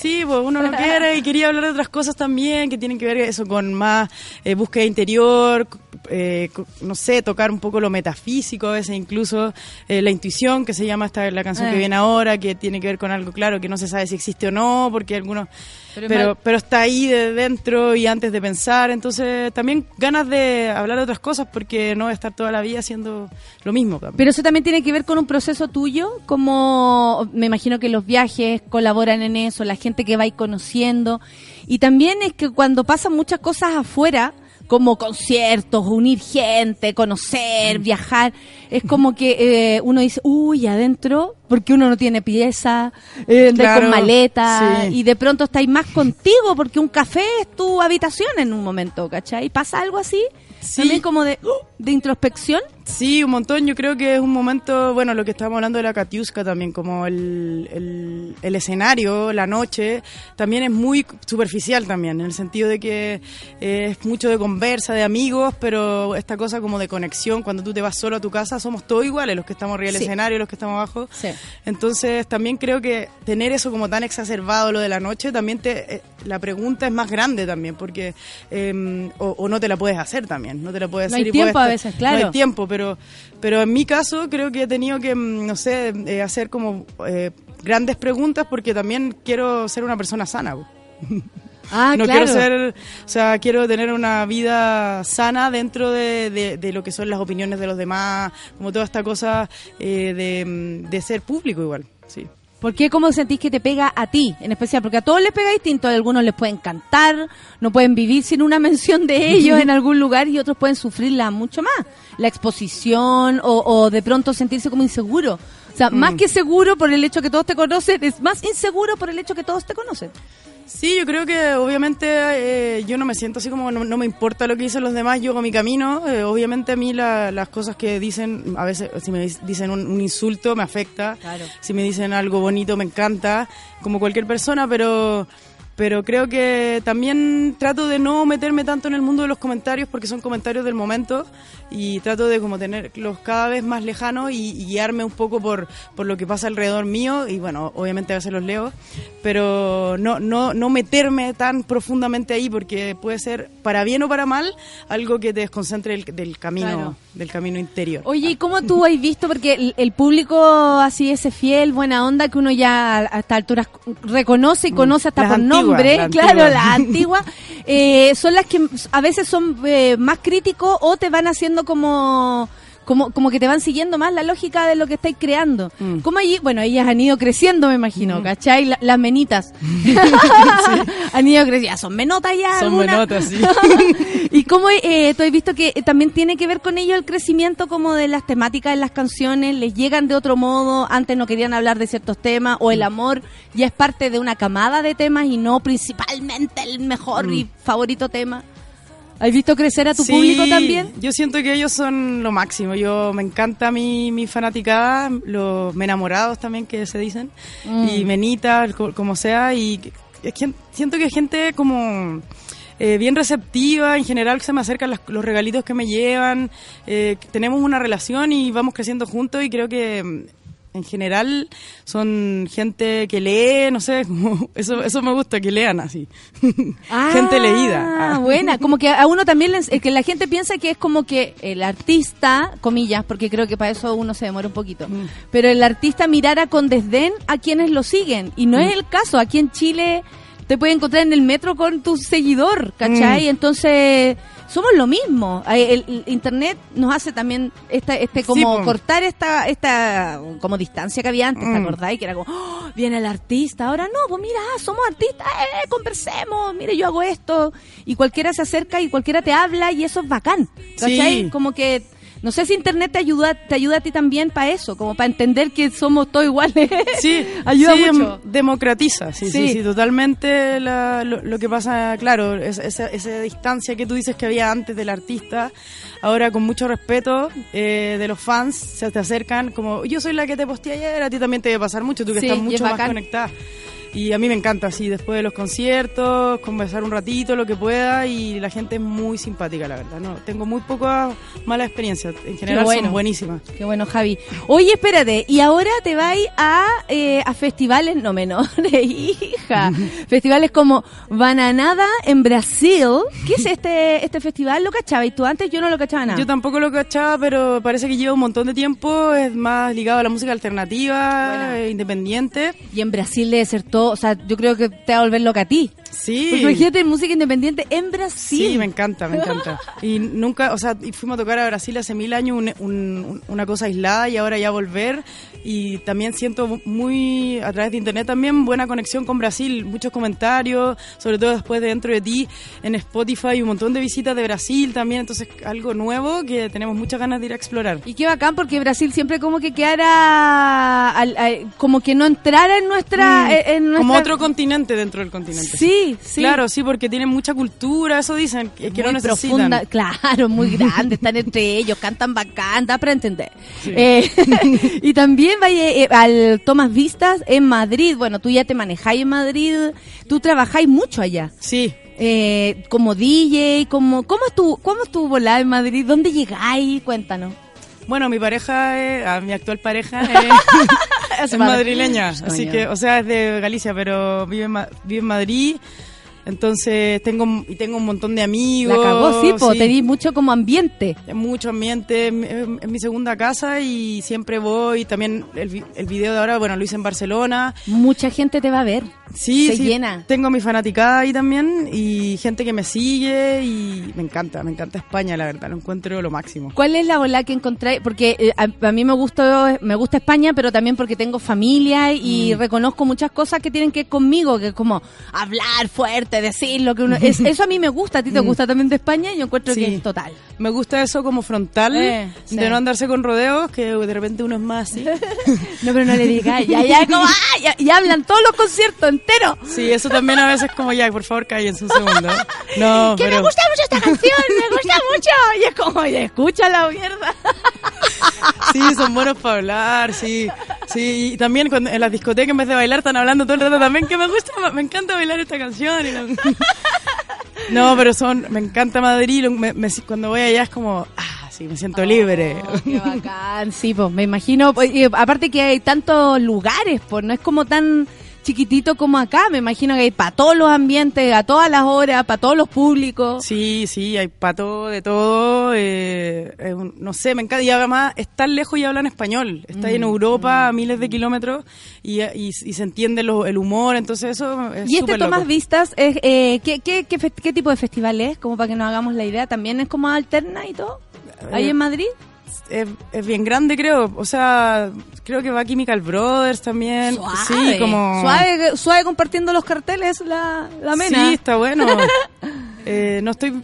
Sí, pues uno lo quiere y quería hablar de otras cosas también que tienen que ver eso con más eh, búsqueda interior, eh, no sé, tocar un poco lo metafísico a veces incluso eh, la intuición que se llama esta la canción que viene ahora que tiene que ver con algo claro que no se sabe si existe o no porque algunos Pero pero está ahí de dentro y antes de pensar entonces también ganas de hablar de otras cosas porque no estar toda la vida haciendo lo mismo también. Pero eso también tiene que ver con un proceso tuyo, como me imagino que los viajes colaboran en eso, la gente que va ir conociendo. Y también es que cuando pasan muchas cosas afuera, como conciertos, unir gente, conocer, Mm. viajar, es como que eh, uno dice, uy, adentro, porque uno no tiene pieza, eh, Claro, con maleta, sí. y de pronto estáis más contigo, porque un café es tu habitación en un momento, ¿cachai? ¿Pasa algo así? Sí. También como de, uh, de introspección. Sí, un montón. Yo creo que es un momento, bueno, lo que estábamos hablando de la Katiuska también, como el, el, el escenario, la noche, también es muy superficial también, en el sentido de que eh, es mucho de conversa, de amigos, pero esta cosa como de conexión, cuando tú te vas solo a tu casa, somos todos iguales, los que estamos arriba del Sí. escenario, los que estamos abajo. Sí. Entonces también creo que tener eso como tan exacerbado lo de la noche, también te, eh, la pregunta es más grande también, porque em, o, no te la puedes hacer también, no te la puedes no hacer. Hay tiempo a veces, claro. No hay tiempo, pero, pero en mi caso creo que he tenido que, mm, no sé, eh, hacer como eh, grandes preguntas porque también quiero ser una persona sana. Ah, no claro. quiero ser, o sea, quiero tener una vida sana dentro de, de, lo que son las opiniones de los demás, como toda esta cosa eh, de, de, ser público igual, sí. ¿Por qué? ¿Cómo sentís que te pega a ti en especial? Porque a todos les pega distinto, a algunos les pueden cantar, no pueden vivir sin una mención de ellos en algún lugar y otros pueden sufrirla mucho más. La exposición o, o de pronto sentirse como inseguro. O sea, más mm. que seguro por el hecho que todos te conocen, es más inseguro por el hecho que todos te conocen. Sí, yo creo que obviamente eh, yo no me siento así como no, me importa lo que dicen los demás, yo hago mi camino. Eh, obviamente a mí las cosas que dicen, a veces si me dicen un, insulto me afecta, si me dicen algo bonito me encanta, como cualquier persona, pero pero creo que también trato de no meterme tanto en el mundo de los comentarios porque son comentarios del momento y trato de como tenerlos cada vez más lejanos y, guiarme un poco por, por lo que pasa alrededor mío y bueno, obviamente a veces los leo, pero no, no, no meterme tan profundamente ahí porque puede ser para bien o para mal algo que te desconcentre del, camino del camino interior. Oye, ¿y cómo tú has visto? Porque el, público así ese fiel, buena onda que uno ya a esta altura reconoce y mm. conoce hasta por nombre, claro, la antigua, eh, son las que a veces son eh, más críticos o te van haciendo como como, como que te van siguiendo más la lógica de lo que estáis creando. Mm. Como allí, bueno, ellas han ido creciendo, me imagino, mm. ¿cachai? las menitas. Han ido creciendo, son menotas ya. Son menotas, sí. y como eh, tú has visto que también tiene que ver con ello el crecimiento como de las temáticas de las canciones, les llegan de otro modo, antes no querían hablar de ciertos temas, o el mm. amor ya es parte de una camada de temas y no principalmente el mejor y favorito tema. ¿Has visto crecer a tu público también? Yo siento que ellos son lo máximo. Yo me encanta mi, mi fanaticada, los enamorados también que se dicen, mm. y menitas, como sea, y siento que hay gente como eh, bien receptiva, en general se me acercan los regalitos que me llevan, eh, tenemos una relación y vamos creciendo juntos y creo que en general son gente que lee, no sé, eso, eso me gusta, que lean así. gente leída. Ah, buena, como que a uno también, que la gente piensa que es como que el artista, comillas, porque creo que para eso uno se demora un poquito, mm. pero el artista mirara con desdén a quienes lo siguen, y no es mm. el caso, aquí en Chile te puedes encontrar en el metro con tu seguidor, ¿cachai? Mm. Entonces somos lo mismo. El, internet nos hace también esta, este como cortar esta esta como distancia que había antes, ¿te mm. acordáis? Que era como, oh, viene el artista, ahora no, pues mira, somos artistas, eh, conversemos, mire, yo hago esto. Y cualquiera se acerca y cualquiera te habla y eso es bacán, ¿cachai? Como que no sé si Internet te ayuda, te ayuda a ti también para eso, como para entender que somos todos iguales. Sí, ayuda mucho. Democratiza, sí, sí, sí, totalmente lo, que pasa, claro, esa, esa, distancia que tú dices que había antes del artista, ahora con mucho respeto eh, de los fans se te acercan como, yo soy la que te posteé ayer, a ti también te debe pasar mucho, tú que estás mucho más conectada. Y a mí me encanta, así, después de los conciertos, conversar un ratito, lo que pueda, y la gente es muy simpática, la verdad. No, tengo muy pocas malas experiencias. En general son buenísimas. Qué bueno, Javi. Oye, espérate, y ahora te vais a, eh, a festivales no menores, hija. festivales como Bananada en Brasil. ¿Qué es este, este festival? ¿Lo cachabas tú antes? Yo no lo cachaba nada. Yo tampoco lo cachaba, pero parece que lleva un montón de tiempo. Es más ligado a la música alternativa, independiente. Y en Brasil debe ser todo o sea, yo creo que te va a volver loca a ti. Sí. Porque imagínate música independiente en Brasil. Sí, me encanta, me encanta. Y nunca, o sea, fuimos a tocar a Brasil hace mil años una cosa aislada y ahora ya volver. Y también siento muy, a través de internet también, buena conexión con Brasil. Muchos comentarios, sobre todo después de Dentro de Ti, en Spotify, un montón de visitas de Brasil también. Entonces, algo nuevo que tenemos muchas ganas de ir a explorar. Y qué bacán, porque Brasil siempre como que quedara, como que no entrara en nuestra, mm, en nuestra... Como otro continente dentro del continente. Sí, Claro, sí, porque tienen mucha cultura, eso dicen, que, no necesitan. Profunda, claro, muy grande, están entre ellos, cantan bacán, da para entender. Eh, y también vaya eh, al Tomas Vistas en Madrid. Bueno, tú ya te manejáis en Madrid, tú trabajáis mucho allá. Sí. Eh, como DJ, como, ¿cómo estuvo, cómo estuvo volar en Madrid? ¿Dónde llegáis? Cuéntanos. Bueno, mi pareja, a mi actual pareja, es madrileña, así que, o sea, es de Galicia, pero vive en, vive en Madrid entonces tengo y tengo un montón de amigos. La cagó, sí, po, sí. mucho como ambiente. Mucho ambiente, en, mi segunda casa y siempre voy. También el, el video de ahora, bueno, lo hice en Barcelona. Mucha gente te va a ver. Sí, se llena. Tengo mi fanaticada ahí también y gente que me sigue y me encanta, me encanta España, la verdad, lo encuentro lo máximo. ¿Cuál es la ola que encontráis? Porque eh, a, mí me gusta, me gusta España, pero también porque tengo familia y mm. reconozco muchas cosas que tienen que ver conmigo, que es como hablar fuerte decir lo que uno... Es, eso a mí me gusta, a ti te mm. gusta también de España y yo encuentro que es total. Me gusta eso como frontal, eh, de no andarse con rodeos, que de repente uno es más así. no, pero no le digas, ya, ya, como, ah, ya, hablan todos los conciertos enteros. Sí, eso también a veces como, ya, por favor, cállense un segundo. No, que me gusta mucho esta canción, me gusta mucho. Y es como, oye, escucha la mierda. sí, son buenos para hablar, sí. Sí, y también cuando en las discotecas en vez de bailar están hablando todo el rato también que me gusta, me encanta bailar esta canción. No, pero son, me encanta Madrid, cuando voy allá es como, ah, sí, me siento libre. Oh, qué bacán, sí, pues me imagino, pues, aparte que hay tantos lugares, pues no es como tan chiquitito como acá. Me imagino que hay para todos los ambientes, a todas las horas, para todos los públicos. Sí, sí, hay para todo, de todo. Eh, no sé, me encanta. Y además, estar lejos y hablan español. Está en mm, Europa, a mm. miles de kilómetros, y, se entiende el humor, entonces eso es Y este Tomás Vistas, es, eh, ¿qué, qué, qué, tipo de festival es? Como para que nos hagamos la idea. ¿También es como alterna y todo? ¿Ahí eh, en Madrid? Es, bien grande, creo. O sea, creo que va Chemical Brothers también. Suave. Sí, como... Suave, suave compartiendo los carteles, la, la mena. Sí, está bueno. eh, no estoy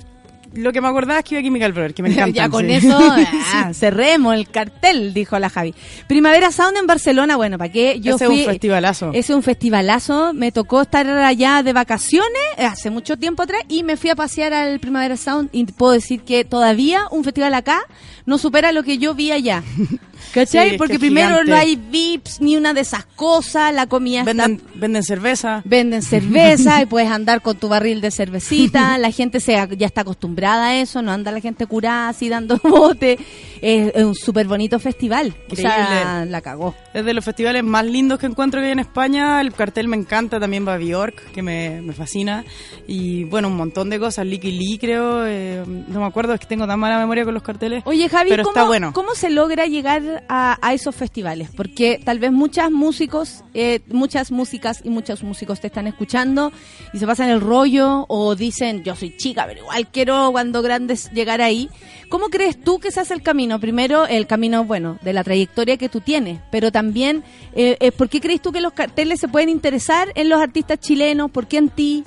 lo que me acordaba es que iba a Chemical Brothers, que me encanta. ya con eso, ah, cerremos el cartel, dijo la Javi. Primavera Sound en Barcelona, bueno, ¿para qué? Yo ese es un festivalazo. Ese es un festivalazo. Me tocó estar allá de vacaciones eh, hace mucho tiempo atrás y me fui a pasear al Primavera Sound y puedo decir que todavía un festival acá no supera lo que yo vi allá. ¿Cachai? Porque primero no hay VIPs ni una de esas cosas, la comida venden, Venden cerveza. Venden cerveza y puedes andar con tu barril de cervecita, la gente se, ya está acostumbrada a eso, no anda la gente curada así dando bote. Es, un súper bonito festival. Increíble. la cagó. Es de los festivales más lindos que encuentro que hay en España. El cartel me encanta, también va a Bjork, que me, fascina. Y bueno, un montón de cosas. Licky Lee, creo. Eh, no me acuerdo, es que tengo tan mala memoria con los carteles. Oye, Javi, ¿cómo, ¿cómo se logra llegar a, esos festivales? Porque tal vez muchas músicos, eh, muchas músicas y muchos músicos te están escuchando y se pasan el rollo o dicen, yo soy chica, pero igual quiero cuando grandes llegar ahí. ¿Cómo crees tú que se hace el camino? Primero, el camino, bueno, de la trayectoria que tú tienes, pero también, eh, eh, ¿por qué crees tú que los carteles se pueden interesar en los artistas chilenos? ¿Por qué en ti?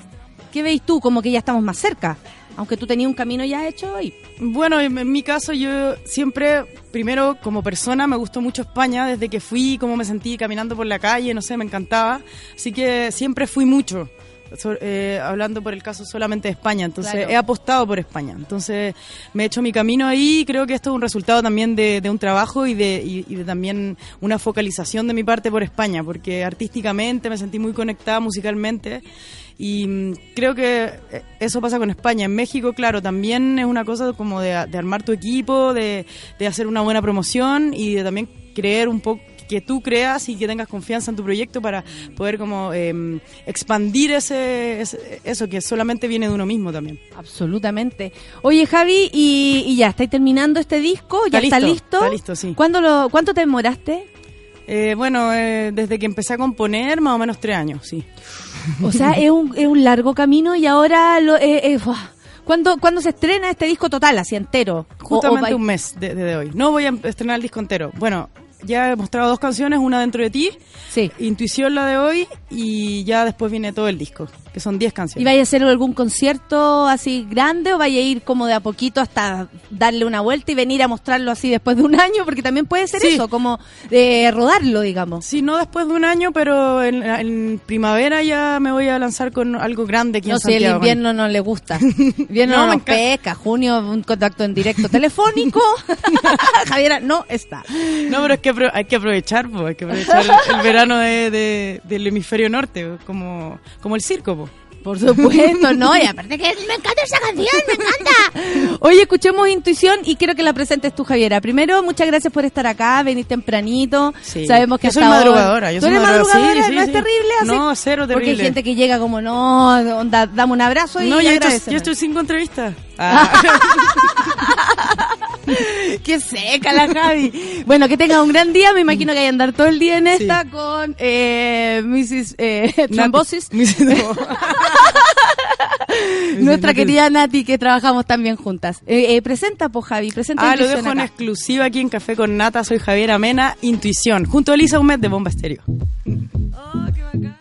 ¿Qué veis tú? Como que ya estamos más cerca aunque tú tenías un camino ya hecho y bueno en, mi caso yo siempre primero como persona me gustó mucho España. Desde que fui cómo me sentí caminando por la calle no sé me encantaba. Así que siempre fui mucho eh, hablando por el caso solamente de España, entonces he apostado por España, entonces me he hecho mi camino ahí, creo que esto es un resultado también de, un trabajo y de, y, de también una focalización de mi parte por España, porque artísticamente me sentí muy conectada musicalmente y mm, creo que eh, eso pasa con España. En México, claro, también es una cosa como de, armar tu equipo, de, de, hacer una buena promoción y de también creer un poco que tú creas y que tengas confianza en tu proyecto para poder como em, expandir ese, eso que solamente viene de uno mismo también. Absolutamente. Oye Javi, y, ya, ¿estáis terminando este disco? ¿Ya está, listo? Está listo, sí. ¿Cuándo lo, ¿Cuánto te demoraste? Eh, bueno, eh, desde que empecé a componer, más o menos tres años, sí. O sea, es un, es un largo camino y ahora lo, eh, ¿Cuándo, ¿Cuándo, se estrena este disco total, así entero? Justamente un mes desde hoy. No voy a estrenar el disco entero. Bueno, ya he mostrado dos canciones, una dentro de ti, sí. Intuición la de hoy y ya después viene todo el disco, que son 10 canciones. ¿Y vaya a hacer algún concierto así grande o vaya a ir como de a poquito hasta darle una vuelta y venir a mostrarlo así después de un año? Porque también puede ser eso, como de rodarlo, digamos. Sí, no después de un año, pero en, primavera ya me voy a lanzar con algo grande aquí no, si el invierno no le gusta. invierno no, pesca, junio un contacto en directo telefónico. Javiera no está. No, pero es que hay que aprovechar, hay que aprovechar el, verano de, del hemisferio norte, como, como el circo. Por supuesto, no, y aparte que me encanta esa canción, me encanta. Oye, escuchemos Intuición y quiero que la presentes tú, Javiera. Primero, muchas gracias por estar acá, venís tempranito. Sí. Sabemos que Yo soy madrugadora, yo ¿Tú soy eres madrugadora, madrugadora? sí, ¿No es terrible? así? No, cero Porque hay terrible. gente que llega como, no, onda, dame un abrazo y No, agradeceme. ya he hecho cinco entrevistas. Ah. Qué seca la Javi. Bueno, que tenga un gran día. Me imagino que hay que andar todo el día en Sí. esta con eh, Mrs. Eh, Trombosis. Nati- No. Nuestra Nati- querida Nati, que trabajamos también juntas. Eh, eh, presenta, po, Javi. Presenta Ah, lo dejo en acá. exclusiva aquí en Café con Nata. Soy Javier Amena, Intuición, junto a Elisa Humed de Bomba Estéreo. He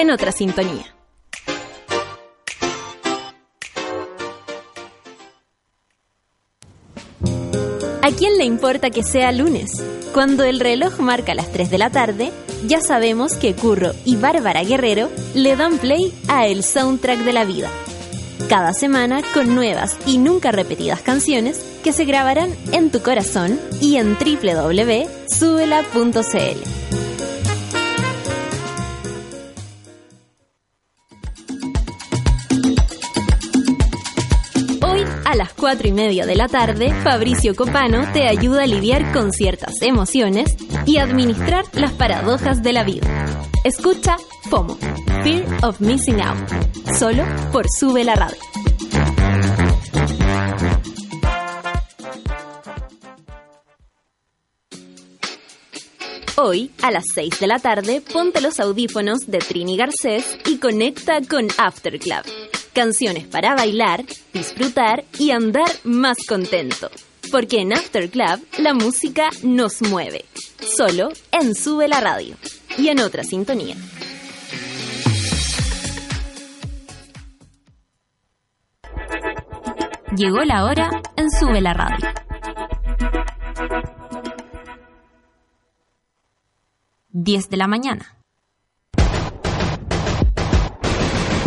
En otra sintonía. ¿A quién le importa que sea lunes? Cuando el reloj marca las 3 de la tarde, ya sabemos que Curro y Bárbara Guerrero le dan play a El Soundtrack de la Vida. Cada semana con nuevas y nunca repetidas canciones que se grabarán en tu corazón y en www.subela.cl. 4 y media de la tarde, Fabricio Copano te ayuda a lidiar con ciertas emociones y administrar las paradojas de la vida. Escucha FOMO, Fear of Missing Out, solo por Sube la Radio. Hoy, a las 6 de la tarde, ponte los audífonos de Trini Garcés y conecta con After Club. Canciones para bailar, disfrutar y andar más contento. Porque en After Club la música nos mueve. Solo en Sube la Radio. Y en otra sintonía. Llegó la hora en Sube la Radio. Diez de la mañana.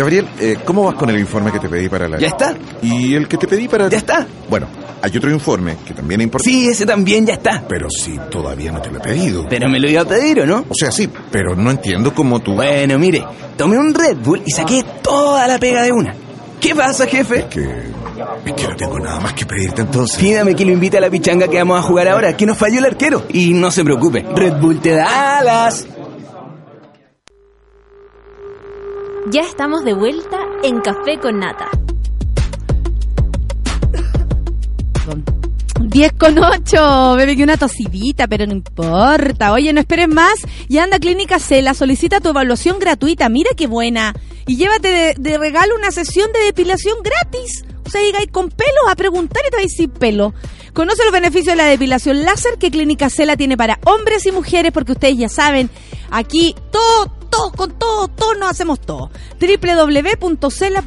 Gabriel, eh, ¿cómo vas con el informe que te pedí para la... ¿Ya está? ¿Y el que te pedí para... ¿Ya está? Bueno, hay otro informe que también es importante. Sí, ese también ya está. Pero sí, todavía no te lo he pedido. Pero me lo iba a pedir, ¿o no? O sea, sí, pero no entiendo cómo tú... Bueno, mire, tomé un Red Bull y saqué toda la pega de una. ¿Qué pasa, jefe? Que... Es que no tengo nada más que pedirte entonces. Pídame que lo invite a la pichanga que vamos a jugar ahora, que nos falló el arquero. Y no se preocupe, Red Bull te da alas. Ya estamos de vuelta en Café con Nata. 10 con 8, bebé, que una tosidita, pero no importa. Oye, no esperes más y anda a Clínica Cela, solicita tu evaluación gratuita, mira qué buena. Y llévate de, regalo una sesión de depilación gratis. O sea, llegáis con pelos a preguntar y te vais sin pelo. Conoce los beneficios de la depilación láser que Clínica Cela tiene para hombres y mujeres, porque ustedes ya saben, aquí todo, todo, con todo, todos nos hacemos todo. www.cela.cl.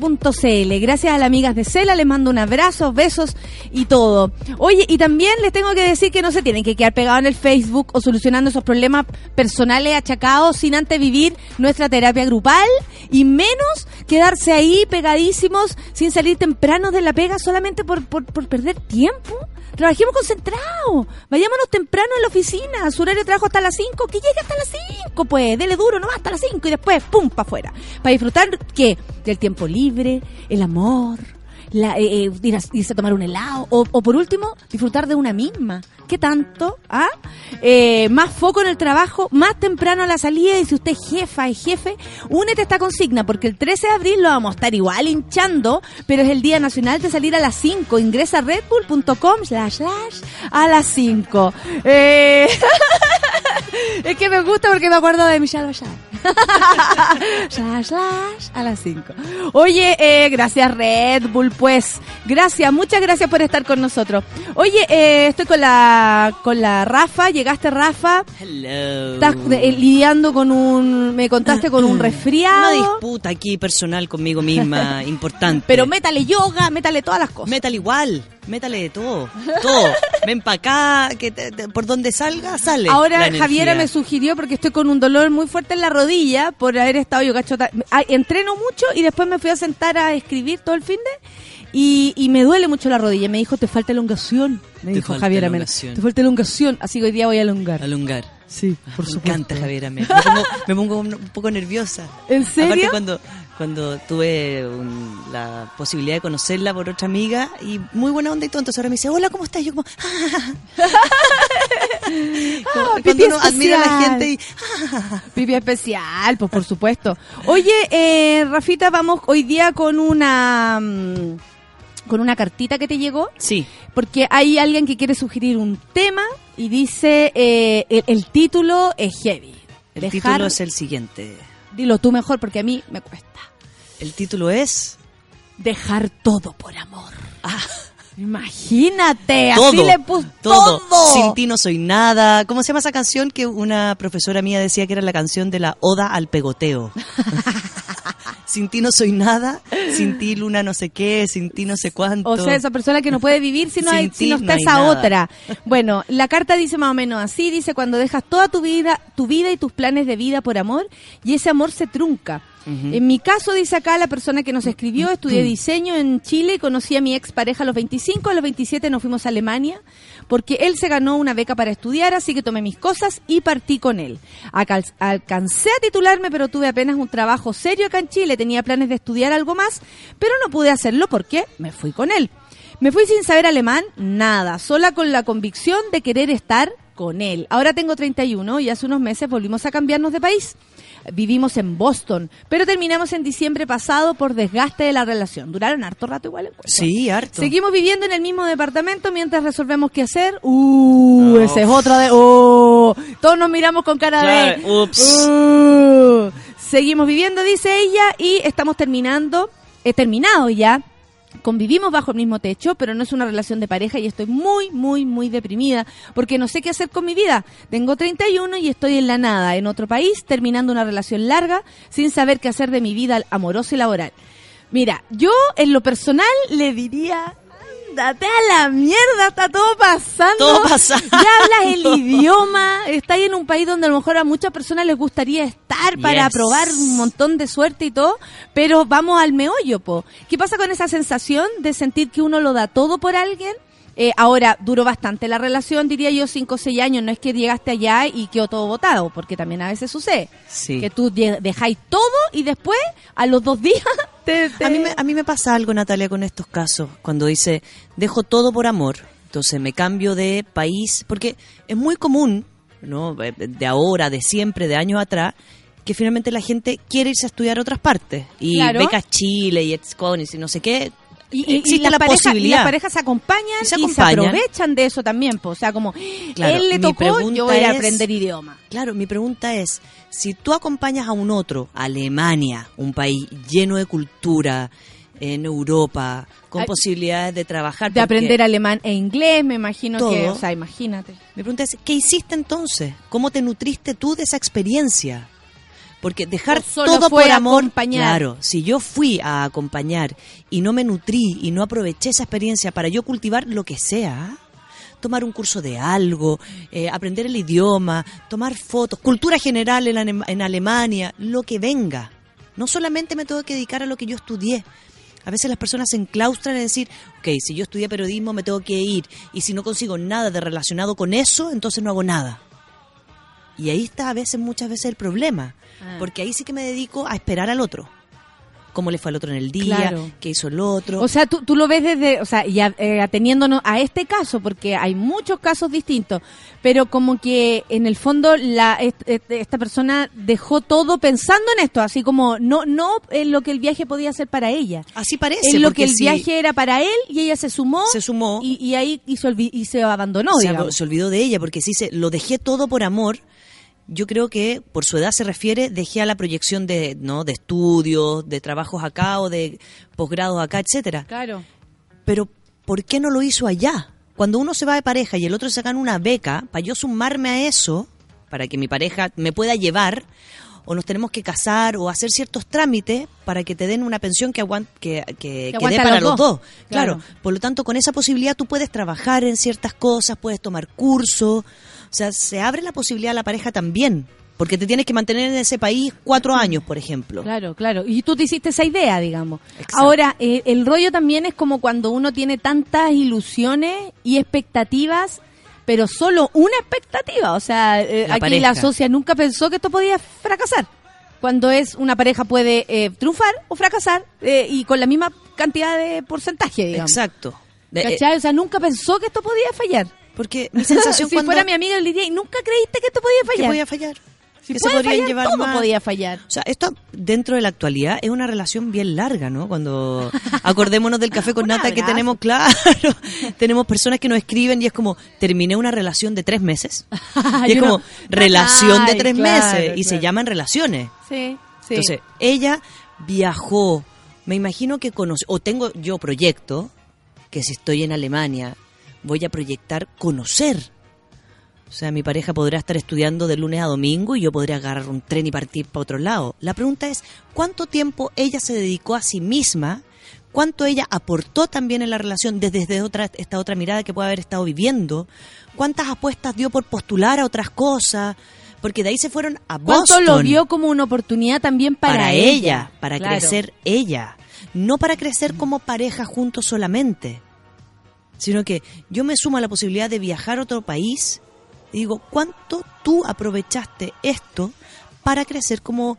Gracias a las amigas de Cela, les mando un abrazo, besos y todo. Oye, y también les tengo que decir que no se tienen que quedar pegados en el Facebook o solucionando esos problemas personales achacados sin antes vivir nuestra terapia grupal y menos quedarse ahí pegadísimos sin salir temprano de la pega solamente por, por, por perder tiempo. Trabajemos concentrados. Vayámonos temprano en la oficina. Su horario trabajo hasta las 5. Que llegue hasta las 5, pues. Dele duro, no hasta las 5. Y después, pum, para afuera. Para disfrutar, ¿qué? Del tiempo libre, el amor, la, eh, eh, ir a- irse a tomar un helado. O, o por último, disfrutar de una misma. ¿Qué tanto? ¿Ah? Eh, más foco en el trabajo, más temprano la salida. Y si usted es jefa, es jefe, únete a esta consigna. Porque el 13 de abril lo vamos a estar igual hinchando. Pero es el Día Nacional de salir a las 5. Ingresa a redbull.com slash slash a las 5. Eh... es que me gusta porque me acuerdo de Michelle Bachar. slash, slash, a las 5. Oye, eh, gracias Red Bull, pues. Gracias, muchas gracias por estar con nosotros. Oye, eh, estoy con la con la Rafa. Llegaste, Rafa. Hello. Estás eh, lidiando con un. Me contaste con un Una resfriado. disputa aquí personal conmigo misma, importante. Pero métale yoga, métale todas las cosas. Métale igual, métale de todo, todo. Ven para acá, que te- te- por donde salga, sale. Ahora. Javiera me sugirió, porque estoy con un dolor muy fuerte en la rodilla por haber estado yo cachota. ah, Entreno mucho y después me fui a sentar a escribir todo el fin de. Y, y me duele mucho la rodilla. Me dijo, te falta elongación. Me Te dijo Javiera Mena. Te falta elongación. Así que hoy día voy a elongar. Alongar. Sí, por me supuesto. encanta Javiera. Me, me pongo, me pongo un un poco nerviosa. ¿En serio? Aparte cuando, cuando tuve un- la posibilidad de conocerla por otra amiga y muy buena onda y todo, entonces ahora me dice, hola, ¿cómo estás? Yo como, "Ah". Ah, Cuando uno admira a la gente y... Pipi especial, pues por supuesto. Oye, eh, Rafita, vamos hoy día con una mm, con una cartita que te llegó, Sí, porque hay alguien que quiere sugerir un tema y dice eh, el, el título es heavy. el Dejar- título es el siguiente. Dilo tú mejor porque a mí me cuesta. El título es... Dejar todo por amor. Ah, Imagínate, así le puse todo. todo. Sin ti no soy nada. ¿Cómo se llama esa canción que una profesora mía decía que era la canción de la oda al pegoteo? sin ti no soy nada, sin ti luna no sé qué, sin ti no sé cuánto. O sea, esa persona que no puede vivir si no, hay, si no está esa nada. otra. Bueno, la carta dice más o menos así, dice cuando dejas toda tu vida, tu vida y tus planes de vida por amor y ese amor se trunca. En mi caso, dice acá la persona que nos escribió, estudié diseño en Chile y conocí a mi ex pareja a los 25, a los 27 nos fuimos a Alemania porque él se ganó una beca para estudiar, así que tomé mis cosas y partí con él. Acal- alcancé a titularme, pero tuve apenas un trabajo serio acá en Chile, tenía planes de estudiar algo más, pero no pude hacerlo porque me fui con él. Me fui sin saber alemán, nada, sola con la convicción de querer estar con él. Ahora tengo 31 y hace unos meses volvimos a cambiarnos de país. Vivimos en Boston, pero terminamos en diciembre pasado por desgaste de la relación. Duraron harto rato igual. encuentro. Sí, harto. Seguimos viviendo en el mismo departamento mientras resolvemos qué hacer. Uh, ese es otro de... Uh, todos nos miramos con cara de... Claro, ups. Uh, seguimos viviendo, dice ella, y estamos terminando. He terminado ya. Convivimos bajo el mismo techo, pero no es una relación de pareja y estoy muy, muy, muy deprimida porque no sé qué hacer con mi vida. Tengo 31 y estoy en la nada, en otro país, terminando una relación larga, sin saber qué hacer de mi vida amorosa y laboral. Mira, yo en lo personal le diría, ándate a la mierda, está todo pasando. Todo pasando. Ya hablas el idioma, estás en un país donde a lo mejor a muchas personas les gustaría estar para Yes. probar un montón de suerte y todo, pero vamos al meollo, po. ¿Qué pasa con esa sensación de sentir que uno lo da todo por alguien? Eh, ahora, duró bastante la relación, diría yo, cinco o seis años. No es que llegaste allá y quedó todo votado, porque también a veces sucede. Sí. Que tú dejáis todo y después, a los dos días, te... te- A mí, me, a mí me pasa algo, Natalia, con estos casos, cuando dice, dejo todo por amor, entonces me cambio de país, porque es muy común, ¿no? Eh, de ahora, de siempre, de años atrás, que finalmente la gente quiere irse a estudiar a otras partes. Y Claro. becas Chile y Exconis y no sé qué. Y, y- y existe las la parejas- y posibilidad. las parejas se acompañan Y y se se, acompañan. aprovechan de eso también. po. O sea, como, Claro, él le tocó, yo voy a aprender idioma. Claro, mi pregunta es, si tú acompañas a un otro, Alemania, un país lleno de cultura, en Europa, con Ay, posibilidades de trabajar. De aprender alemán e inglés, me imagino que, Todo. o sea, imagínate. Mi pregunta es, ¿qué hiciste entonces? ¿Cómo te nutriste tú de esa experiencia? Porque dejar todo por amor, acompañar. claro, si yo fui a acompañar y no me nutrí y no aproveché esa experiencia para yo cultivar lo que sea, tomar un curso de algo, eh, aprender el idioma, tomar fotos, cultura general en, en Alemania, lo que venga. No solamente me tengo que dedicar a lo que yo estudié. A veces las personas se enclaustran en decir, ok, si yo estudié periodismo me tengo que ir y si no consigo nada de relacionado con eso, entonces no hago nada. Y ahí está a veces, muchas veces el problema, Ah. porque ahí sí que me dedico a esperar al otro. Cómo le fue al otro en el día, Claro. qué hizo el otro. O sea, tú, tú lo ves desde, o sea, y a- eh, ateniéndonos a este caso, porque hay muchos casos distintos, pero como que en el fondo la est- est- esta persona dejó todo pensando en esto, así como no no en lo que el viaje podía ser para ella. Así parece. En lo que el si viaje era para él y ella se sumó, se sumó, y, y ahí hizo y se abandonó, se, digamos. se olvidó de ella, porque si dice, lo dejé todo por amor, yo creo que por su edad se refiere, dejé a la proyección de, ¿no? de estudios, de trabajos acá o de posgrados acá, etcétera. Claro. Pero, ¿por qué no lo hizo allá? Cuando uno se va de pareja y el otro se gana una beca, para yo sumarme a eso, para que mi pareja me pueda llevar, o nos tenemos que casar o hacer ciertos trámites para que te den una pensión que, aguan- que, que, que dé para los los dos. dos. Claro. Claro. Por lo tanto, con esa posibilidad tú puedes trabajar en ciertas cosas, puedes tomar cursos. O sea, se abre la posibilidad a la pareja también. Porque te tienes que mantener en ese país cuatro años, por ejemplo. Claro, claro. Y tú te hiciste esa idea, digamos. Exacto. Ahora, eh, el rollo también es como cuando uno tiene tantas ilusiones y expectativas, pero solo una expectativa. O sea, eh, La aquí pareja. la socia nunca pensó que esto podía fracasar. Cuando es una pareja puede eh, triunfar o fracasar eh, y con la misma cantidad de porcentaje, digamos. Exacto. De- ¿Cachai? O sea, nunca pensó que esto podía fallar. Porque mi sensación si cuando fuera mi amiga le diría, y nunca creíste que esto podía que fallar. podía fallar. Si que se podrían fallar, llevar todo mal. podía fallar. O sea, esto dentro de la actualidad es una relación bien larga, ¿no? Cuando acordémonos del café con nata que tenemos, claro, tenemos personas que nos escriben y es como, terminé una relación de tres meses. y es como, relación de tres claro, meses. Y se llaman relaciones. Sí, sí. Entonces, ella viajó, me imagino que conoce, o tengo yo proyecto, que si estoy en Alemania, voy a proyectar conocer. O sea, mi pareja podrá estar estudiando de lunes a domingo y yo podría agarrar un tren y partir para otro lado. La pregunta es, ¿cuánto tiempo ella se dedicó a sí misma? ¿Cuánto ella aportó también en la relación desde, desde otra, esta otra mirada que puede haber estado viviendo? ¿Cuántas apuestas dio por postular a otras cosas? Porque de ahí se fueron a ¿Cuánto Boston lo vio como una oportunidad también para, para, ella, para Claro. crecer ella, no para crecer como pareja juntos solamente, sino que yo me sumo a la posibilidad de viajar a otro país y digo, ¿cuánto tú aprovechaste esto para crecer como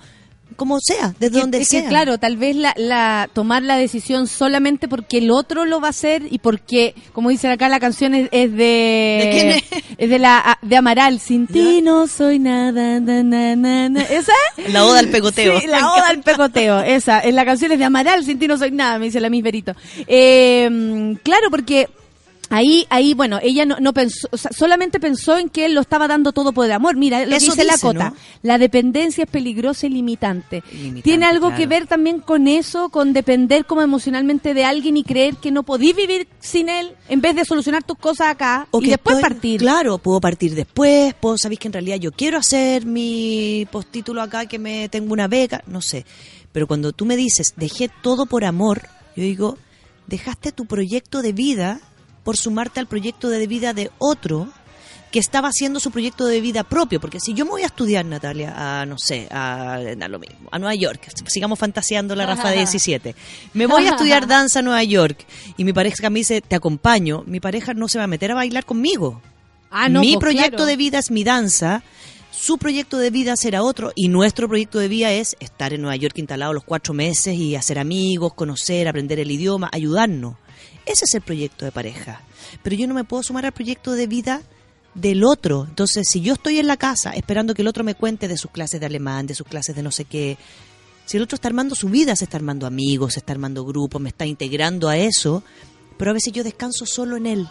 como sea, desde Que- donde es que, sea? claro, tal vez la, la- tomar la decisión solamente porque el otro lo va a hacer y porque, como dicen acá, la canción es, es de... ¿De quién es? es de, la, de Amaral. Sin ti no soy nada, na, na, na, na. ¿Esa? La oda al pegoteo. Sí, la oda al pegoteo. Esa. En la canción es de Amaral, sin ti no soy nada, me dice la Miss Berito. Eh, claro, porque... Ahí, ahí, bueno, ella no, no pensó, o sea, solamente pensó en que él lo estaba dando todo por el amor. Mira, lo que dice la cota. ¿no? La dependencia es peligrosa y limitante. Limitante, Tiene algo que ver también con eso, con depender como emocionalmente de alguien y creer que no podís vivir sin él en vez de solucionar tus cosas acá O y que después estoy- partir. Claro, puedo partir después, puedo sabéis que en realidad yo quiero hacer mi postítulo acá, que me tengo una beca, no sé. Pero cuando tú me dices, dejé todo por amor, yo digo, dejaste tu proyecto de vida por sumarte al proyecto de vida de otro que estaba haciendo su proyecto de vida propio. Porque si yo me voy a estudiar, Natalia, a, no sé, a, a lo mismo, a Nueva York, sigamos fantaseando la Rafa de 17, me voy a estudiar danza a Nueva York y mi pareja me dice, te acompaño, mi pareja no se va a meter a bailar conmigo. Ah, no, mi pues, proyecto claro. de vida es mi danza, su proyecto de vida será otro y nuestro proyecto de vida es estar en Nueva York instalado los cuatro meses y hacer amigos, conocer, aprender el idioma, ayudarnos. Ese es el proyecto de pareja. Pero yo no me puedo sumar al proyecto de vida del otro. Entonces, si yo estoy en la casa esperando que el otro me cuente de sus clases de alemán, de sus clases de no sé qué, si el otro está armando su vida, se está armando amigos, se está armando grupos, me está integrando a eso, pero a veces yo descanso solo en él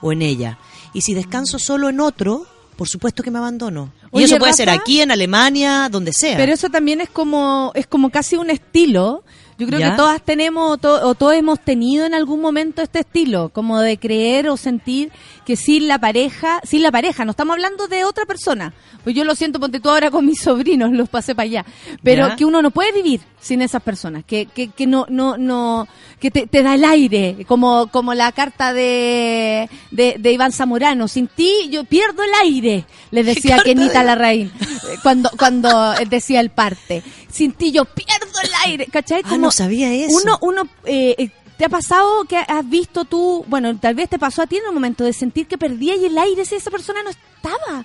o en ella. Y si descanso solo en otro, por supuesto que me abandono. Y eso puede ser aquí, en Alemania, donde sea. Pero eso también es como es como casi un estilo. Yo creo ¿Ya? que todas tenemos to- o todos hemos tenido en algún momento este estilo, como de creer o sentir que sin la pareja, sin la pareja, no estamos hablando de otra persona. Pues yo lo siento, ponte tú ahora con mis sobrinos, los pasé para allá. Pero ¿Ya? que uno no puede vivir sin esas personas, que, que, que no, no, no, que te, te da el aire, como, como la carta de, de, de Iván Zamorano. Sin ti yo pierdo el aire, le decía Kenita de- Larraín, eh, cuando, cuando decía el parte. Sin ti yo pierdo el aire, ¿cachai? Ah, no sabía eso. Uno, uno, eh, eh, ¿te ha pasado que has visto tú, bueno, tal vez te pasó a ti en un momento de sentir que perdías el aire si esa persona no estaba?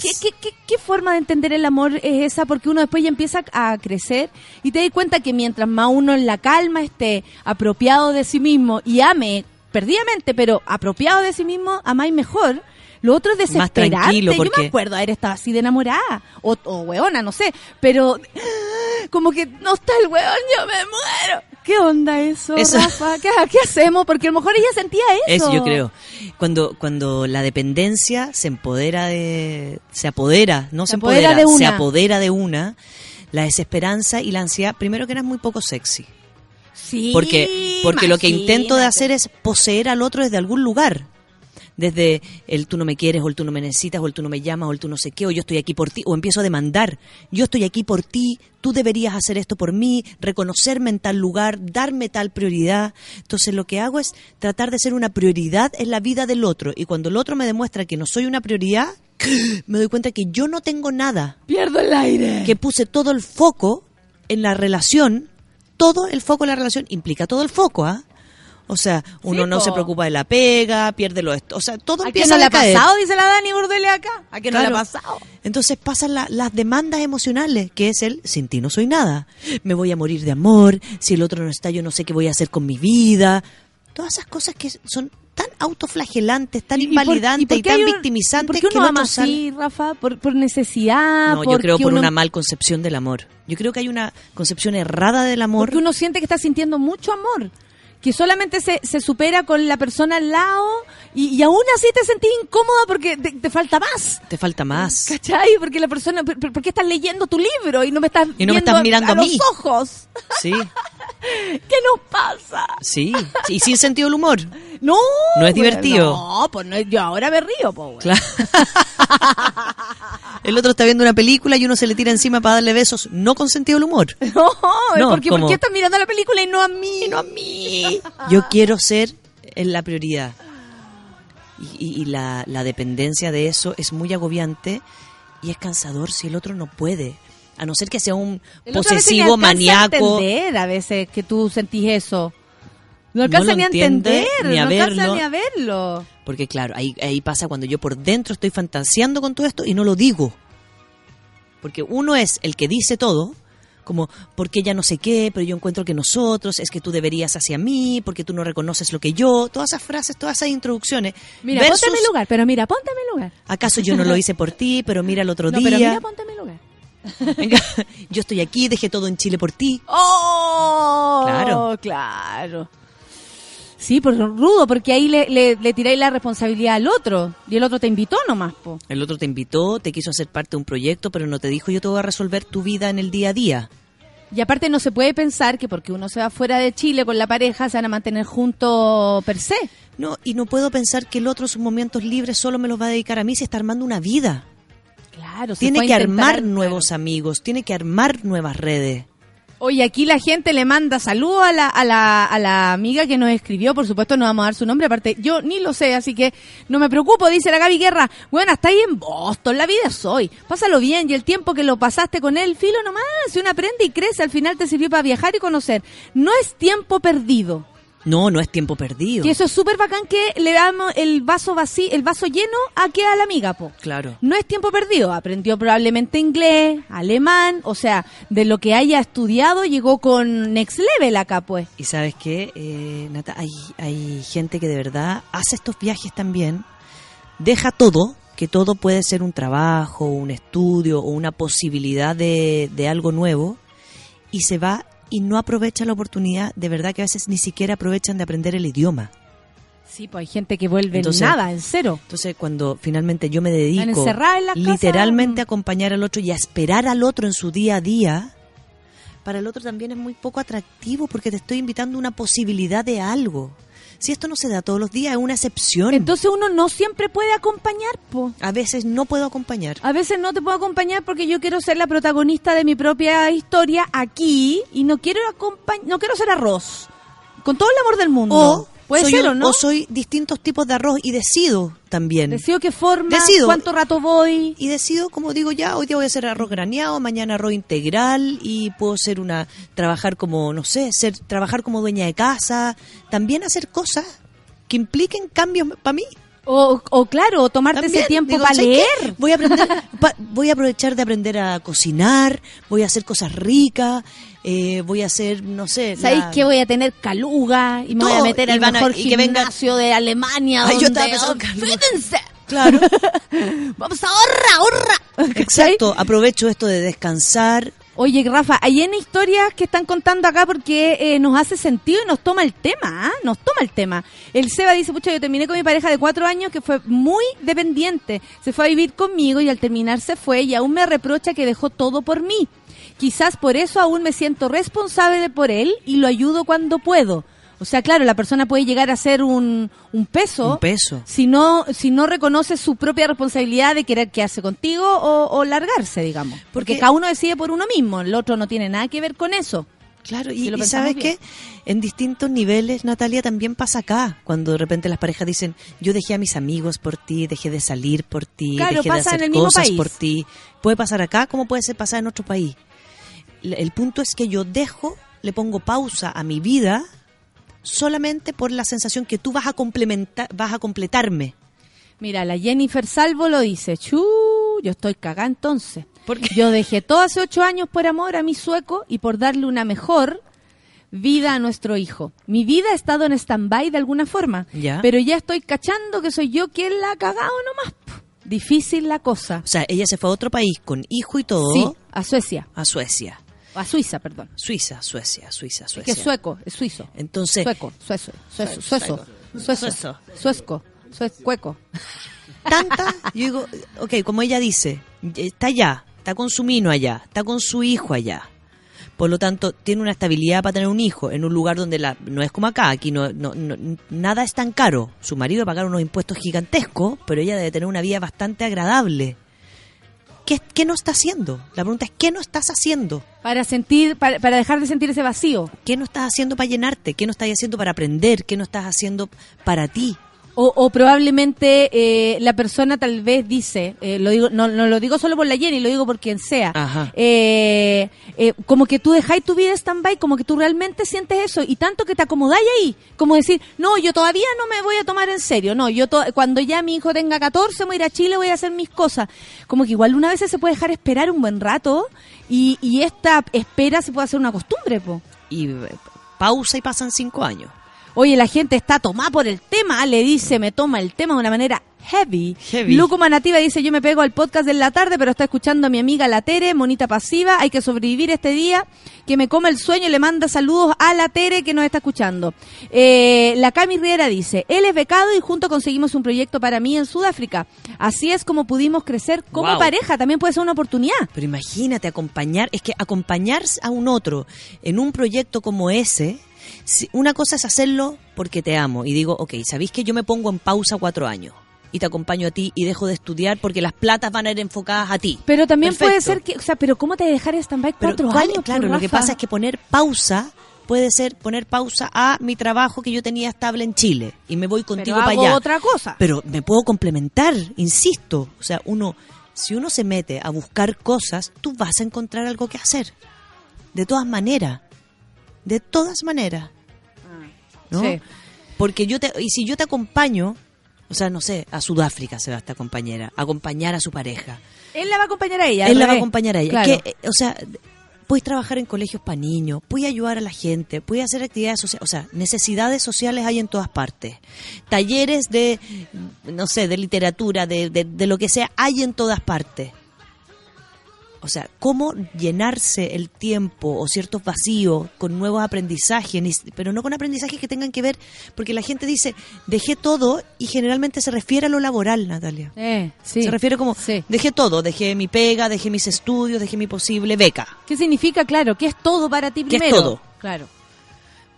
¿Qué, qué, qué, qué forma de entender el amor es esa? Porque uno después ya empieza a crecer y te das cuenta que mientras más uno en la calma esté apropiado de sí mismo y ame perdidamente, pero apropiado de sí mismo, amáis mejor. Lo otro es Más desesperarte. tranquilo, Yo porque- me acuerdo haber estado así de enamorada. O, o weona, no sé. Pero como que no está el weón, yo me muero. ¿Qué onda eso, Eso- Rafa? ¿Qué, qué hacemos? Porque a lo mejor ella sentía eso. Eso yo creo. Cuando, cuando la dependencia se empodera de, se apodera, no se, Se apodera empodera, de se una. apodera de una, la desesperanza y la ansiedad, primero que era muy poco sexy. Sí, Porque, porque lo que intento de hacer es poseer al otro desde algún lugar. Desde el tú no me quieres, o el tú no me necesitas, o el tú no me llamas, o el tú no sé qué, o yo estoy aquí por ti, o empiezo a demandar. Yo estoy aquí por ti, tú deberías hacer esto por mí, reconocerme en tal lugar, darme tal prioridad. Entonces lo que hago es tratar de ser una prioridad en la vida del otro. Y cuando el otro me demuestra que no soy una prioridad, me doy cuenta que yo no tengo nada Pierdo el aire. que puse todo el foco en la relación, todo el foco en la relación implica todo el foco, ¿ah? O sea, uno Sí, no po. se preocupa de la pega, pierde lo esto, o sea, todo ¿A empieza no le a ha pasado? Dice la Dani Bordele acá. ¿A quién no le ha pasado? Entonces pasan la- las demandas emocionales, que es el sin ti no soy nada. Me voy a morir de amor, si el otro no está yo no sé qué voy a hacer con mi vida. Todas esas cosas que son tan autoflagelantes, tan ¿Y- y por- invalidantes por y, qué tan un- victimizantes ¿Por qué que uno el ama así, Rafa? ¿Por, por necesidad? No, yo creo por uno- una mal concepción del amor. Yo creo que hay una concepción errada del amor. Porque uno siente que está sintiendo mucho amor. Que solamente se, se supera con la persona al lado y, y aún así te sentís incómoda porque te, te falta más. Te falta más. ¿Cachai? Porque la persona, ¿por, qué estás leyendo tu libro y no me estás, Y no me estás mirando a los mí? ojos? Sí, ¿Qué nos pasa? sí. Y sin sentido del humor. No. No es divertido. No, pues no, yo ahora me río, pues. Claro. El otro está viendo una película y uno se le tira encima para darle besos, no con sentido del humor. No, No, porque como- ¿por qué estás mirando la película y no a mí? no a mí. Yo quiero ser en la prioridad. Y, y- y la, la dependencia de eso es muy agobiante y es cansador si el otro no puede. A no ser que sea un El a posesivo, a maníaco. entender a veces que tú sentís eso. No alcanza ni a entender, ni a no verlo. ni a verlo. Porque claro, ahí, ahí pasa cuando yo por dentro estoy fantaseando con todo esto y no lo digo. Porque uno es el que dice todo, como, porque ya no sé qué, pero yo encuentro que nosotros, es que tú deberías hacia mí, porque tú no reconoces lo que yo, todas esas frases, todas esas introducciones. Mira, versus, ponte en mi lugar, pero mira, ponte en mi lugar. ¿Acaso yo no lo hice por ti, pero mira el otro No, día? pero mira, ponte en mi lugar. Venga, yo estoy aquí, dejé todo en Chile por ti. ¡Oh! Claro. Claro. Sí, por rudo, porque ahí le, le, le tiráis la responsabilidad al otro. Y el otro te invitó nomás, po. El otro te invitó, te quiso hacer parte de un proyecto, pero no te dijo yo te voy a resolver tu vida en el día a día. Y aparte no se puede pensar que porque uno se va fuera de Chile con la pareja se van a mantener juntos per se. No, y no puedo pensar que el otro sus momentos libres solo me los va a dedicar a mí si está armando una vida. Claro, se Tiene puede que intentar armar nuevos amigos, tiene que armar nuevas redes. Oye, aquí la gente le manda saludos a la, a, la, a la amiga que nos escribió, por supuesto no vamos a dar su nombre, aparte yo ni lo sé, así que no me preocupo, dice la Gaby Guerra. Bueno, hasta ahí en Boston, la vida soy. Pásalo bien y el tiempo que lo pasaste con él, filo nomás, si uno aprende y crece, al final te sirvió para viajar y conocer. No es tiempo perdido. No, no es tiempo perdido. Que eso es súper bacán que le damos el vaso vacío, el vaso lleno a que a la amiga, po. Claro. No es tiempo perdido, aprendió probablemente inglés, alemán, o sea, de lo que haya estudiado llegó con next level acá, pues. Y sabes qué, eh, Nata, hay, hay gente que de verdad hace estos viajes también, deja todo, que todo puede ser un trabajo, un estudio o una posibilidad de, de algo nuevo, y se va y no aprovecha la oportunidad, de verdad que a veces ni siquiera aprovechan de aprender el idioma. Sí, pues hay gente que vuelve Entonces- nada, en cero. Entonces, cuando finalmente yo me dedico en la casa. literalmente a acompañar al otro y a esperar al otro en su día a día, para el otro también es muy poco atractivo porque te estoy invitando a una posibilidad de algo. Si esto no se da todos los días, es una excepción. Entonces uno no siempre puede acompañar, po. a veces no puedo acompañar. A veces no te puedo acompañar porque yo quiero ser la protagonista de mi propia historia aquí y no quiero acompañ- no quiero ser arroz. Con todo el amor del mundo. O Puede soy ser un- o no. soy distintos tipos de arroz y decido también. Decido qué forma, Decido. cuánto rato voy. y decido, como digo ya, hoy día voy a hacer arroz graneado, mañana arroz integral y puedo ser una, trabajar como, no sé, ser, trabajar como dueña de casa, también hacer cosas que impliquen cambios para mí. O, o claro, o tomarte También, ese tiempo digo, para leer. Voy a aprender, pa- voy a aprovechar de aprender a cocinar, voy a hacer cosas ricas, eh, voy a hacer, no sé, ¿Sabéis la- que voy a tener caluga y me voy a Todo, meter al van a- mejor y que venga- gimnasio de Alemania? Ay, yo donde, en oh, fíjense, Claro, Vamos a ahorrar, ahorra. exacto. Aprovecho esto de descansar. Oye, Rafa, hay en historias que están contando acá porque eh, nos hace sentido y nos toma el tema, ¿ah? Nos toma el tema. El Seba dice, pucha, yo terminé con mi pareja de cuatro años que fue muy dependiente. Se fue a vivir conmigo y al terminar se fue y aún me reprocha que dejó todo por mí. Quizás por eso aún me siento responsable por él y lo ayudo cuando puedo. O sea, claro, la persona puede llegar a ser un, un peso Un peso. si no, si no reconoce su propia responsabilidad de querer quedarse contigo o, o largarse, digamos. Porque, Porque- cada uno decide por uno mismo, el otro no tiene nada que ver con eso. Claro, Si y, lo y sabes bien. qué, en distintos niveles, Natalia, también pasa acá, cuando de repente las parejas dicen, yo dejé a mis amigos por ti, dejé de salir por ti, Claro, dejé de hacer cosas país. por ti. Puede pasar acá como puede ser pasar en otro país. El punto es que yo dejo, le pongo pausa a mi vida solamente por la sensación que tú vas a complementar, vas a completarme. Mira, la Jennifer Salvo lo dice, chu, yo estoy cagada entonces. ¿Por qué? Yo dejé todo hace ocho años por amor a mi sueco y por darle una mejor, vida a nuestro hijo. Mi vida ha estado en stand-by de alguna forma, Ya. pero ya estoy cachando que soy yo quien la ha cagado nomás. Difícil la cosa. O sea, ella se fue a otro país con hijo y todo Sí, a Suecia, a Suecia. A Suiza, perdón. Suiza, Suecia, Suiza, Es Suecia. que es sueco, es suizo. Entonces, Sueco, suezo, suezo, suezo, suezo, suesco, suecueco. tanta, yo digo, ok, como ella dice, está allá, está con su mino allá, está con su hijo allá. Por lo tanto, tiene una estabilidad para tener un hijo en un lugar donde la, no es como acá, aquí no, no- no- nada es tan caro. Su marido va a pagar unos impuestos gigantescos, pero ella debe tener una vida bastante agradable. ¿Qué, qué no está haciendo? La pregunta es, ¿qué no estás haciendo? Para sentir, para, para dejar de sentir ese vacío. ¿Qué no estás haciendo para llenarte? ¿Qué no estás haciendo para aprender? ¿Qué no estás haciendo para ti? O, o probablemente eh, la persona tal vez dice, eh, lo digo, no, no lo digo solo por la Jenny, lo digo por quien sea, eh, eh, como que tú dejáis tu vida stand-by, como que tú realmente sientes eso y tanto que te acomodáis ahí, como decir, no, yo todavía no me voy a tomar en serio, no, yo to- cuando ya mi hijo tenga 14 voy a ir a Chile, voy a hacer mis cosas, como que igual una vez se puede dejar esperar un buen rato y, y esta espera se puede hacer una costumbre, po. Y eh, pausa y pasan cinco años. Oye, la gente está tomada por el tema, le dice, me toma el tema de una manera heavy. Heavy. Lucuma Nativa dice, yo me pego al podcast de la tarde, pero está escuchando a mi amiga La Tere, monita pasiva, hay que sobrevivir este día, que me come el sueño, le manda saludos a La Tere que nos está escuchando. Eh, la Cami Riera dice, él es becado y juntos conseguimos un proyecto para mí en Sudáfrica. Así es como pudimos crecer como Wow. pareja, también puede ser una oportunidad. Pero imagínate acompañar, es que acompañar a un otro en un proyecto como ese, si- una cosa es hacerlo porque te amo y digo, ok, ¿sabéis que yo me pongo en pausa cuatro años? Y te acompaño a ti y dejo de estudiar porque las platas van a ir enfocadas a ti. Pero también puede ser que, o sea, pero ¿cómo te dejar stand-by cuatro ¿cuál- años? Claro, lo que pasa es que poner pausa puede ser poner pausa a mi trabajo que yo tenía estable en Chile y me voy contigo Pero para hago allá. otra cosa. Pero me puedo complementar, insisto. O sea, uno, si uno se mete a buscar cosas, tú vas a encontrar algo que hacer. De todas maneras. De todas maneras. ¿no? Sí. Porque yo te, y si yo te acompaño, o sea, no sé, a Sudáfrica se va esta compañera, a acompañar a su pareja. Él la va a acompañar a ella. Él la va a acompañar a ella. Claro. Que, eh, o sea, puedes trabajar en colegios para niños, puedes ayudar a la gente, puedes hacer actividades sociales, o sea, necesidades sociales hay en todas partes. Talleres de, no sé, de literatura, de, de, de lo que sea, hay en todas partes. O sea, cómo llenarse el tiempo o ciertos vacíos con nuevos aprendizajes, pero no con aprendizajes que tengan que ver, porque la gente dice, dejé todo y generalmente se refiere a lo laboral, Natalia. Eh, sí. Se refiere como, Sí. dejé todo, dejé mi pega, dejé mis estudios, dejé mi posible beca. ¿Qué significa, claro? ¿Qué es todo para ti ¿Qué es primero? todo? Claro.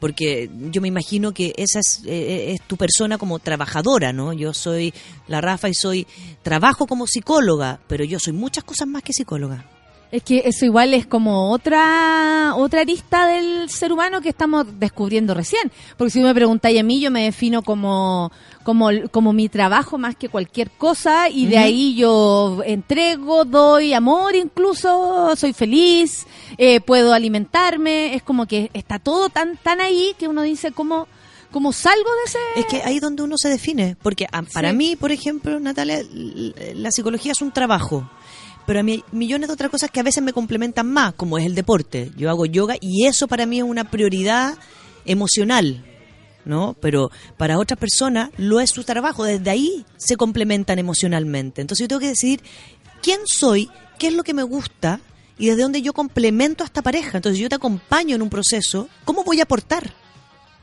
Porque yo me imagino que esa es, eh, es tu persona como trabajadora, ¿no? Yo soy la Rafa y soy, trabajo como psicóloga, pero yo soy muchas cosas más que psicóloga. Es que eso igual es como otra otra arista del ser humano que estamos descubriendo recién. Porque si me preguntáis a mí, yo me defino como, como, como mi trabajo más que cualquier cosa y de ahí yo entrego, doy amor incluso, soy feliz, eh, puedo alimentarme. Es como que está todo tan, tan ahí que uno dice, ¿cómo, cómo salgo de ese...? Es que ahí es donde uno se define. Porque ah, para Sí. mí, por ejemplo, Natalia, la psicología es un trabajo. Pero a mí millones de otras cosas que a veces me complementan más, como es el deporte. Yo hago yoga y eso para mí es una prioridad emocional, ¿no? Pero para otras personas lo es su trabajo. Desde ahí se complementan emocionalmente. Entonces yo tengo que decidir quién soy, qué es lo que me gusta y desde dónde yo complemento a esta pareja. Entonces yo te acompaño en un proceso. ¿Cómo voy a aportar?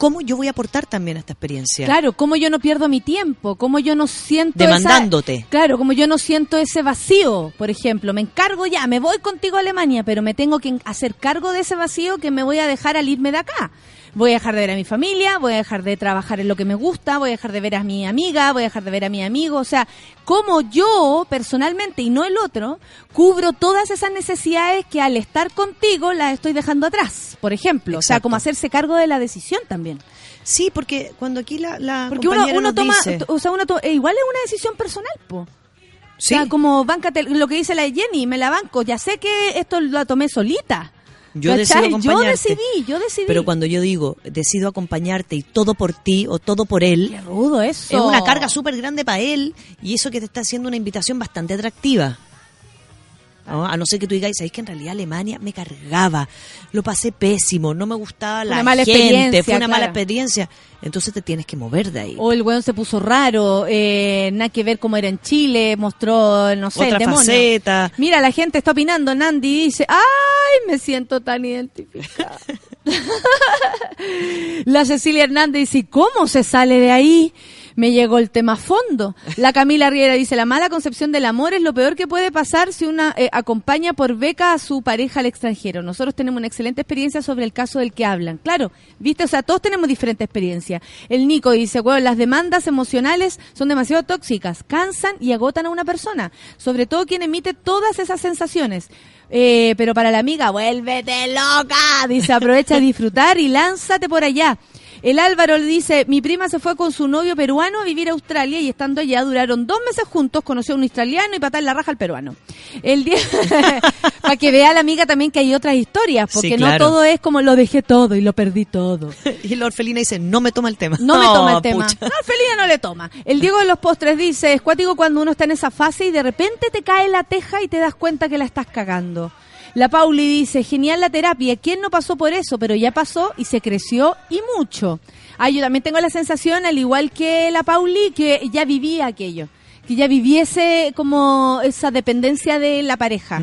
¿Cómo yo voy a aportar también a esta experiencia? Claro, cómo yo no pierdo mi tiempo, cómo yo no siento esa- Demandándote. claro, como yo no siento ese vacío, por ejemplo, me encargo ya, me voy contigo a Alemania, pero me tengo que hacer cargo de ese vacío que me voy a dejar al irme de acá. Voy a dejar de ver a mi familia, voy a dejar de trabajar en lo que me gusta, voy a dejar de ver a mi amiga, voy a dejar de ver a mi amigo, o sea, cómo yo personalmente y no el otro cubro todas esas necesidades que al estar contigo las estoy dejando atrás, por ejemplo, o sea, como hacerse cargo de la decisión también. Sí, porque cuando aquí la, la Porque uno, uno toma, dice- o sea, uno to- eh, igual es una decisión personal, po. Sí. O sea, como bancate, lo que dice la Jenny, me la banco, ya sé que esto lo tomé solita. Yo decido Yo acompañarte. decidí, yo decidí. Pero cuando yo digo, decido acompañarte y todo por ti o todo por él, Qué rudo eso. es una carga súper grande para él y eso que te está haciendo una invitación bastante atractiva. ¿No? A no ser que tú digas, ¿sabes que en realidad Alemania me cargaba? Lo pasé pésimo, no me gustaba la Una gente, experiencia, fue una mala experiencia. Entonces te tienes que mover de ahí. O el weón se puso raro, eh, nada que ver cómo era en Chile, mostró, no sé, Otra el faceta. Mira, la gente está opinando, Nandi dice, ¡ay, me siento tan identificada! la Cecilia Hernández dice, ¿cómo se sale de ahí? Me llegó el tema a fondo. La Camila Riera dice, la mala concepción del amor es lo peor que puede pasar si una eh, acompaña por beca a su pareja al extranjero. Nosotros tenemos una excelente experiencia sobre el caso del que hablan. Claro, viste, o sea, todos tenemos diferente experiencia. El Nico dice, bueno, las demandas emocionales son demasiado tóxicas, cansan y agotan a una persona, sobre todo quien emite todas esas sensaciones. Eh, pero para la amiga, vuélvete loca, dice, aprovecha de disfrutar y lánzate por allá. El Álvaro le dice, mi prima se fue con su novio peruano a vivir a Australia y estando allá duraron dos meses juntos, conoció a un australiano y patar la raja al peruano. El día, para que vea la amiga también que hay otras historias, porque Sí, no todo es como lo dejé todo y lo perdí todo. Y la orfelina dice, no me toma el tema. No me toma el tema. pucha. No, Felina no le toma. El Diego de los postres dice, es cuático cuando uno está en esa fase y de repente te cae la teja y te das cuenta que la estás cagando. La Pauli dice, genial la terapia. ¿Quién no pasó por eso? Pero ya pasó y se creció y mucho. Ah, yo también tengo la sensación, al igual que la Pauli, que ya vivía aquello. Que ya viviese como esa dependencia de la pareja.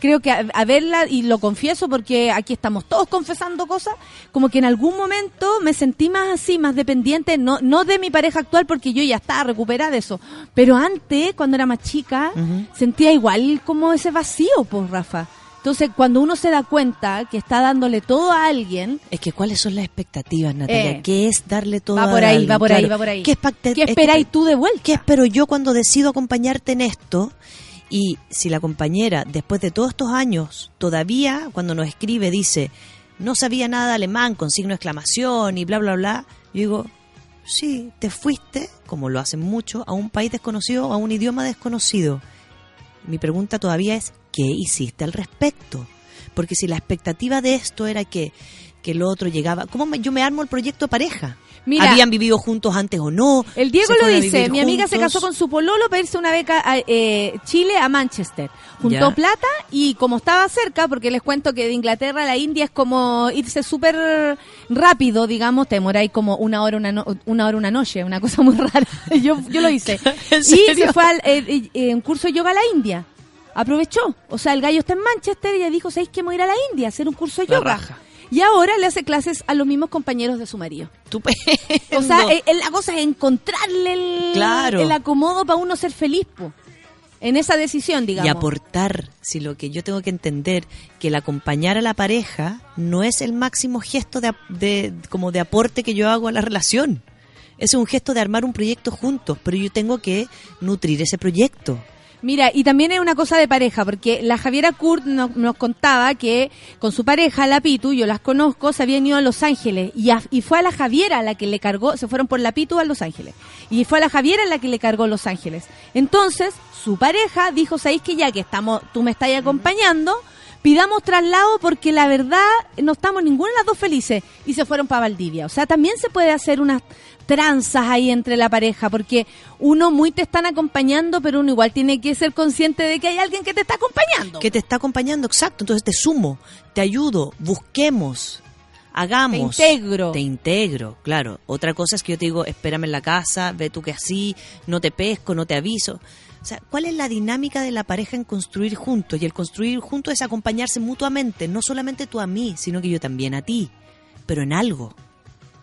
Creo que a, a verla, y lo confieso porque aquí estamos todos confesando cosas, como que en algún momento me sentí más así, más dependiente, no, no de mi pareja actual porque yo ya estaba recuperada de eso. Pero antes, cuando era más chica, sentía igual como ese vacío, pues, Rafa. Entonces, cuando uno se da cuenta que está dándole todo a alguien, Es que cuáles son las expectativas, Natalia. Eh. ¿Qué es darle todo Va a por ahí, alguien? va por ahí, va por ahí. ¿Qué, ¿qué esperáis tú de vuelta? ¿Qué espero yo cuando decido acompañarte en esto? Y si la compañera, después de todos estos años, todavía cuando nos escribe dice, no sabía nada de alemán con signo de exclamación y bla, bla, bla, yo digo, sí, te fuiste, como lo hacen mucho, a un país desconocido, a un idioma desconocido. Mi pregunta todavía es, ¿qué hiciste al respecto? Porque si la expectativa de esto era que, que el otro llegaba, ¿cómo me- yo me armo el proyecto de pareja? Mira, ¿Habían vivido juntos antes o no? El Diego ¿Se lo dice, mi amiga se casó con su pololo para irse una beca a eh, Chile a Manchester. Juntó Ya. plata y como estaba cerca, porque les cuento que de Inglaterra a la India es como irse súper rápido, digamos, te demoráis como una hora una, no- una hora una noche, una cosa muy rara. yo, yo lo hice. ¿En y se fue al eh, eh, eh, un curso de yoga a la India. Aprovechó. O sea, el gallo está en Manchester y ella dijo, ¿sabéis que me voy a ir a la India a hacer un curso de La yoga? raja. Y ahora le hace clases a los mismos compañeros de su marido. Estupendo. O sea, eh, eh, la cosa es encontrarle el, Claro. el acomodo para uno ser feliz, po. En esa decisión, digamos. y aportar, si lo que yo tengo que entender, que el acompañar a la pareja no es el máximo gesto de, de- como de aporte que yo hago a la relación. Es un gesto de armar un proyecto juntos, pero yo tengo que nutrir ese proyecto. Mira, y también es una cosa de pareja, porque la Javiera Kurt nos, nos contaba que con su pareja, la Pitu, yo las conozco, se habían ido a Los Ángeles. Y, a- y fue a la Javiera la que le cargó, se fueron por la Pitu a Los Ángeles. Y fue a la Javiera la que le cargó Los Ángeles. Entonces, su pareja dijo, ¿sabéis que ya que estamos, tú me estás acompañando? Pidamos traslado porque la verdad no estamos ninguna de las dos felices y se fueron para Valdivia. O sea, también se puede hacer unas tranzas ahí entre la pareja porque uno muy te están acompañando, pero uno igual tiene que ser consciente de que hay alguien que te está acompañando. Que te está acompañando, exacto. Entonces te sumo, te ayudo, busquemos, hagamos. Te integro. Te integro, claro. Otra cosa es que yo te digo, espérame en la casa, ve tú que así, no te pesco, no te aviso. O sea, ¿cuál es la dinámica de la pareja en construir juntos? Y el construir juntos es acompañarse mutuamente, no solamente tú a mí, sino que yo también a ti, pero en algo.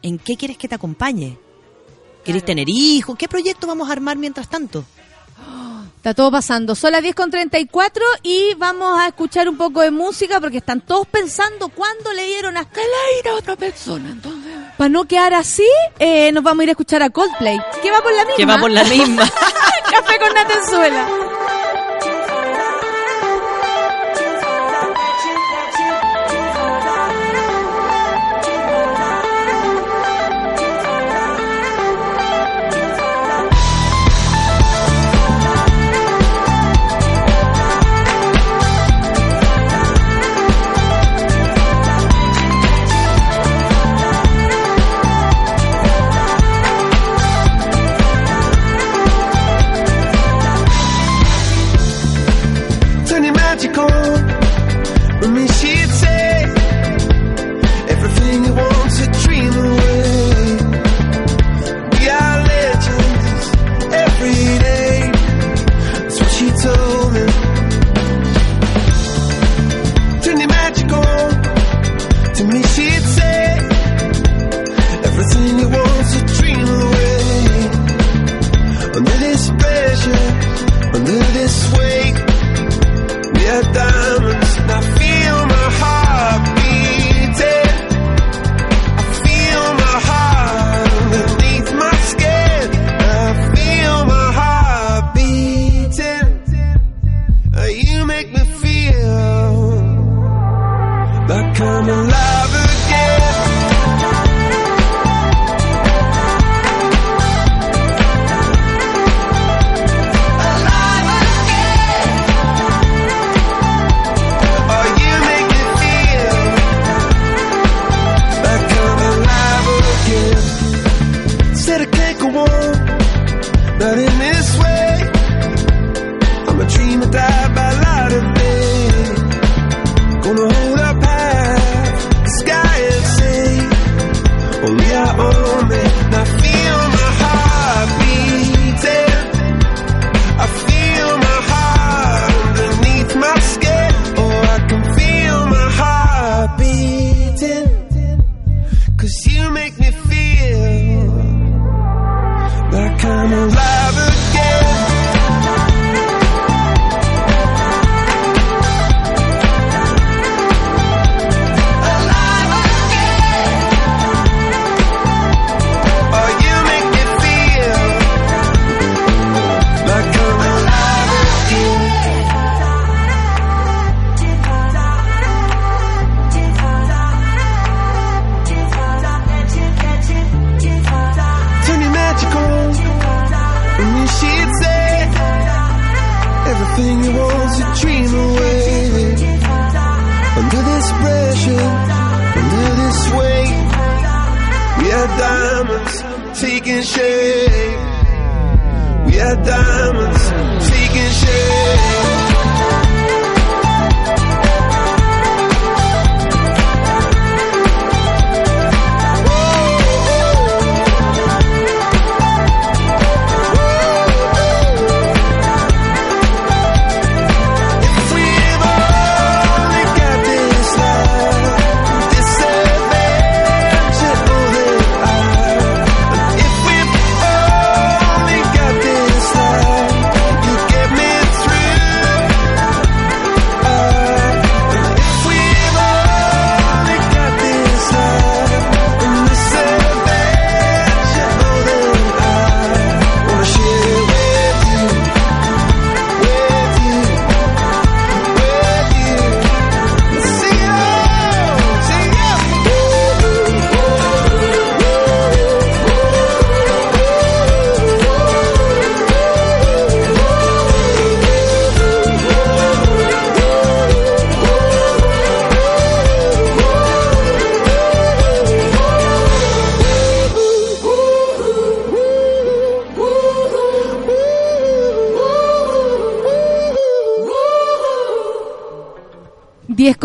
¿En qué quieres que te acompañe? ¿Quieres tener hijos? ¿Qué proyecto vamos a armar mientras tanto? Está todo pasando. Son las 10 con 34 y vamos a escuchar un poco de música porque están todos pensando cuándo le dieron a ir a otra persona. Entonces, para no quedar así, eh, nos vamos a ir a escuchar a Coldplay. Que va por la misma. Que va por la misma. Café con Natenzuela. you make me feel like I'm alive.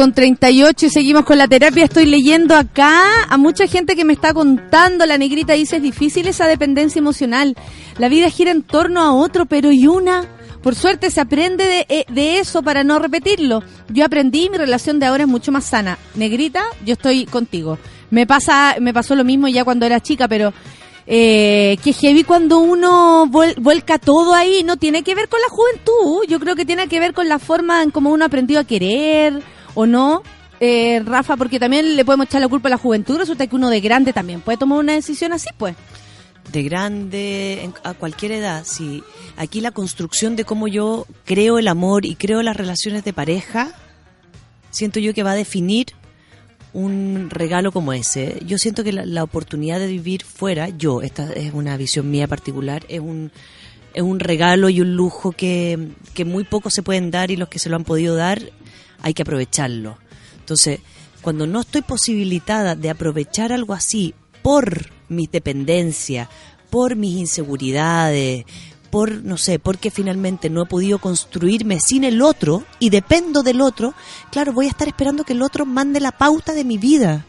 Con 38 y seguimos con la terapia. Estoy leyendo acá a mucha gente que me está contando. La negrita dice, es difícil esa dependencia emocional. La vida gira en torno a otro, pero ¿y una? Por suerte se aprende de, eh, de eso para no repetirlo. Yo aprendí, mi relación de ahora es mucho más sana. Negrita, yo estoy contigo. Me pasa, me pasó lo mismo ya cuando era chica, pero eh, que heavy cuando uno vuel- vuelca todo ahí, no tiene que ver con la juventud, yo creo que tiene que ver con la forma en cómo uno aprendió a querer o no. Eh, Rafa, porque también le podemos echar la culpa a la juventud, resulta que uno de grande también puede tomar una decisión así, pues. de grande, en- a cualquier edad, sí. Aquí la construcción de cómo yo creo el amor y creo las relaciones de pareja, siento yo que va a definir un regalo como ese. Yo siento que la, la oportunidad de vivir fuera, yo, esta es una visión mía particular, es un, es un regalo y un lujo que, que muy pocos se pueden dar y los que se lo han podido dar hay que aprovecharlo. Entonces, cuando no estoy posibilitada de aprovechar algo así por mis dependencias, por mis inseguridades, por, no sé, porque finalmente no he podido construirme sin el otro y dependo del otro, claro, voy a estar esperando que el otro mande la pauta de mi vida.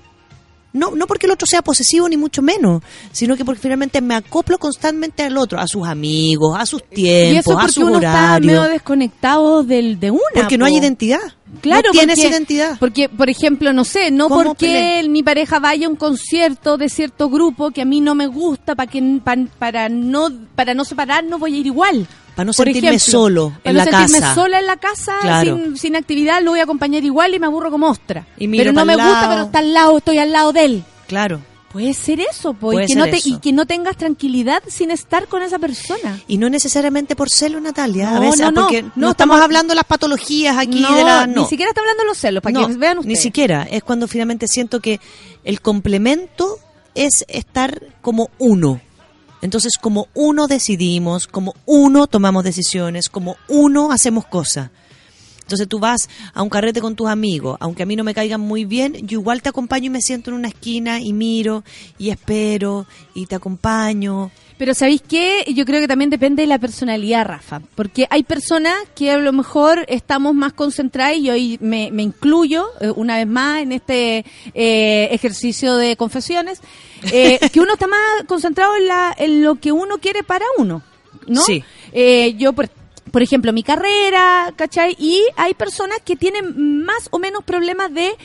No, no porque el otro sea posesivo ni mucho menos, sino que porque finalmente me acoplo constantemente al otro, a sus amigos, a sus y eso tiempos, a sus uno está medio desconectado del, de una. Porque no hay identidad. Claro, no tienes porque- identidad. Porque, por ejemplo, no sé, no ¿Cómo porque mi pareja vaya a un concierto de cierto grupo que a mí no me gusta, para que pa- para no para no separarnos voy a ir igual. Para no Por sentirme ejemplo, solo para en no la sentirme casa. sola en la casa Claro. sin, sin actividad, lo voy a acompañar igual y me aburro como ostra. Y pero no me gusta, pero está al lado, estoy al lado de él. Claro. Puede ser eso, po, Puede y, que ser no te, eso. y que no tengas tranquilidad sin estar con esa persona. Y no necesariamente por celo, Natalia. a veces, no, no. porque No, no, estamos hablando de las patologías aquí de la. Ni siquiera está hablando de los celos, para que vean ustedes. Ni siquiera. Es cuando finalmente siento que el complemento es estar como uno. Entonces, como uno decidimos, como uno tomamos decisiones, como uno hacemos cosas. Entonces tú vas a un carrete con tus amigos, aunque a mí no me caigan muy bien, yo igual te acompaño y me siento en una esquina y miro y espero y te acompaño. Pero ¿sabéis qué? Yo creo que también depende de la personalidad, Rafa. Porque hay personas que a lo mejor estamos más concentradas y hoy me, me incluyo eh, una vez más en este eh, ejercicio de confesiones, eh, que uno está más concentrado en, la, en lo que uno quiere para uno, ¿no? Sí. Eh, yo, por, por ejemplo, mi carrera, ¿cachai? Y hay personas que tienen más o menos problemas de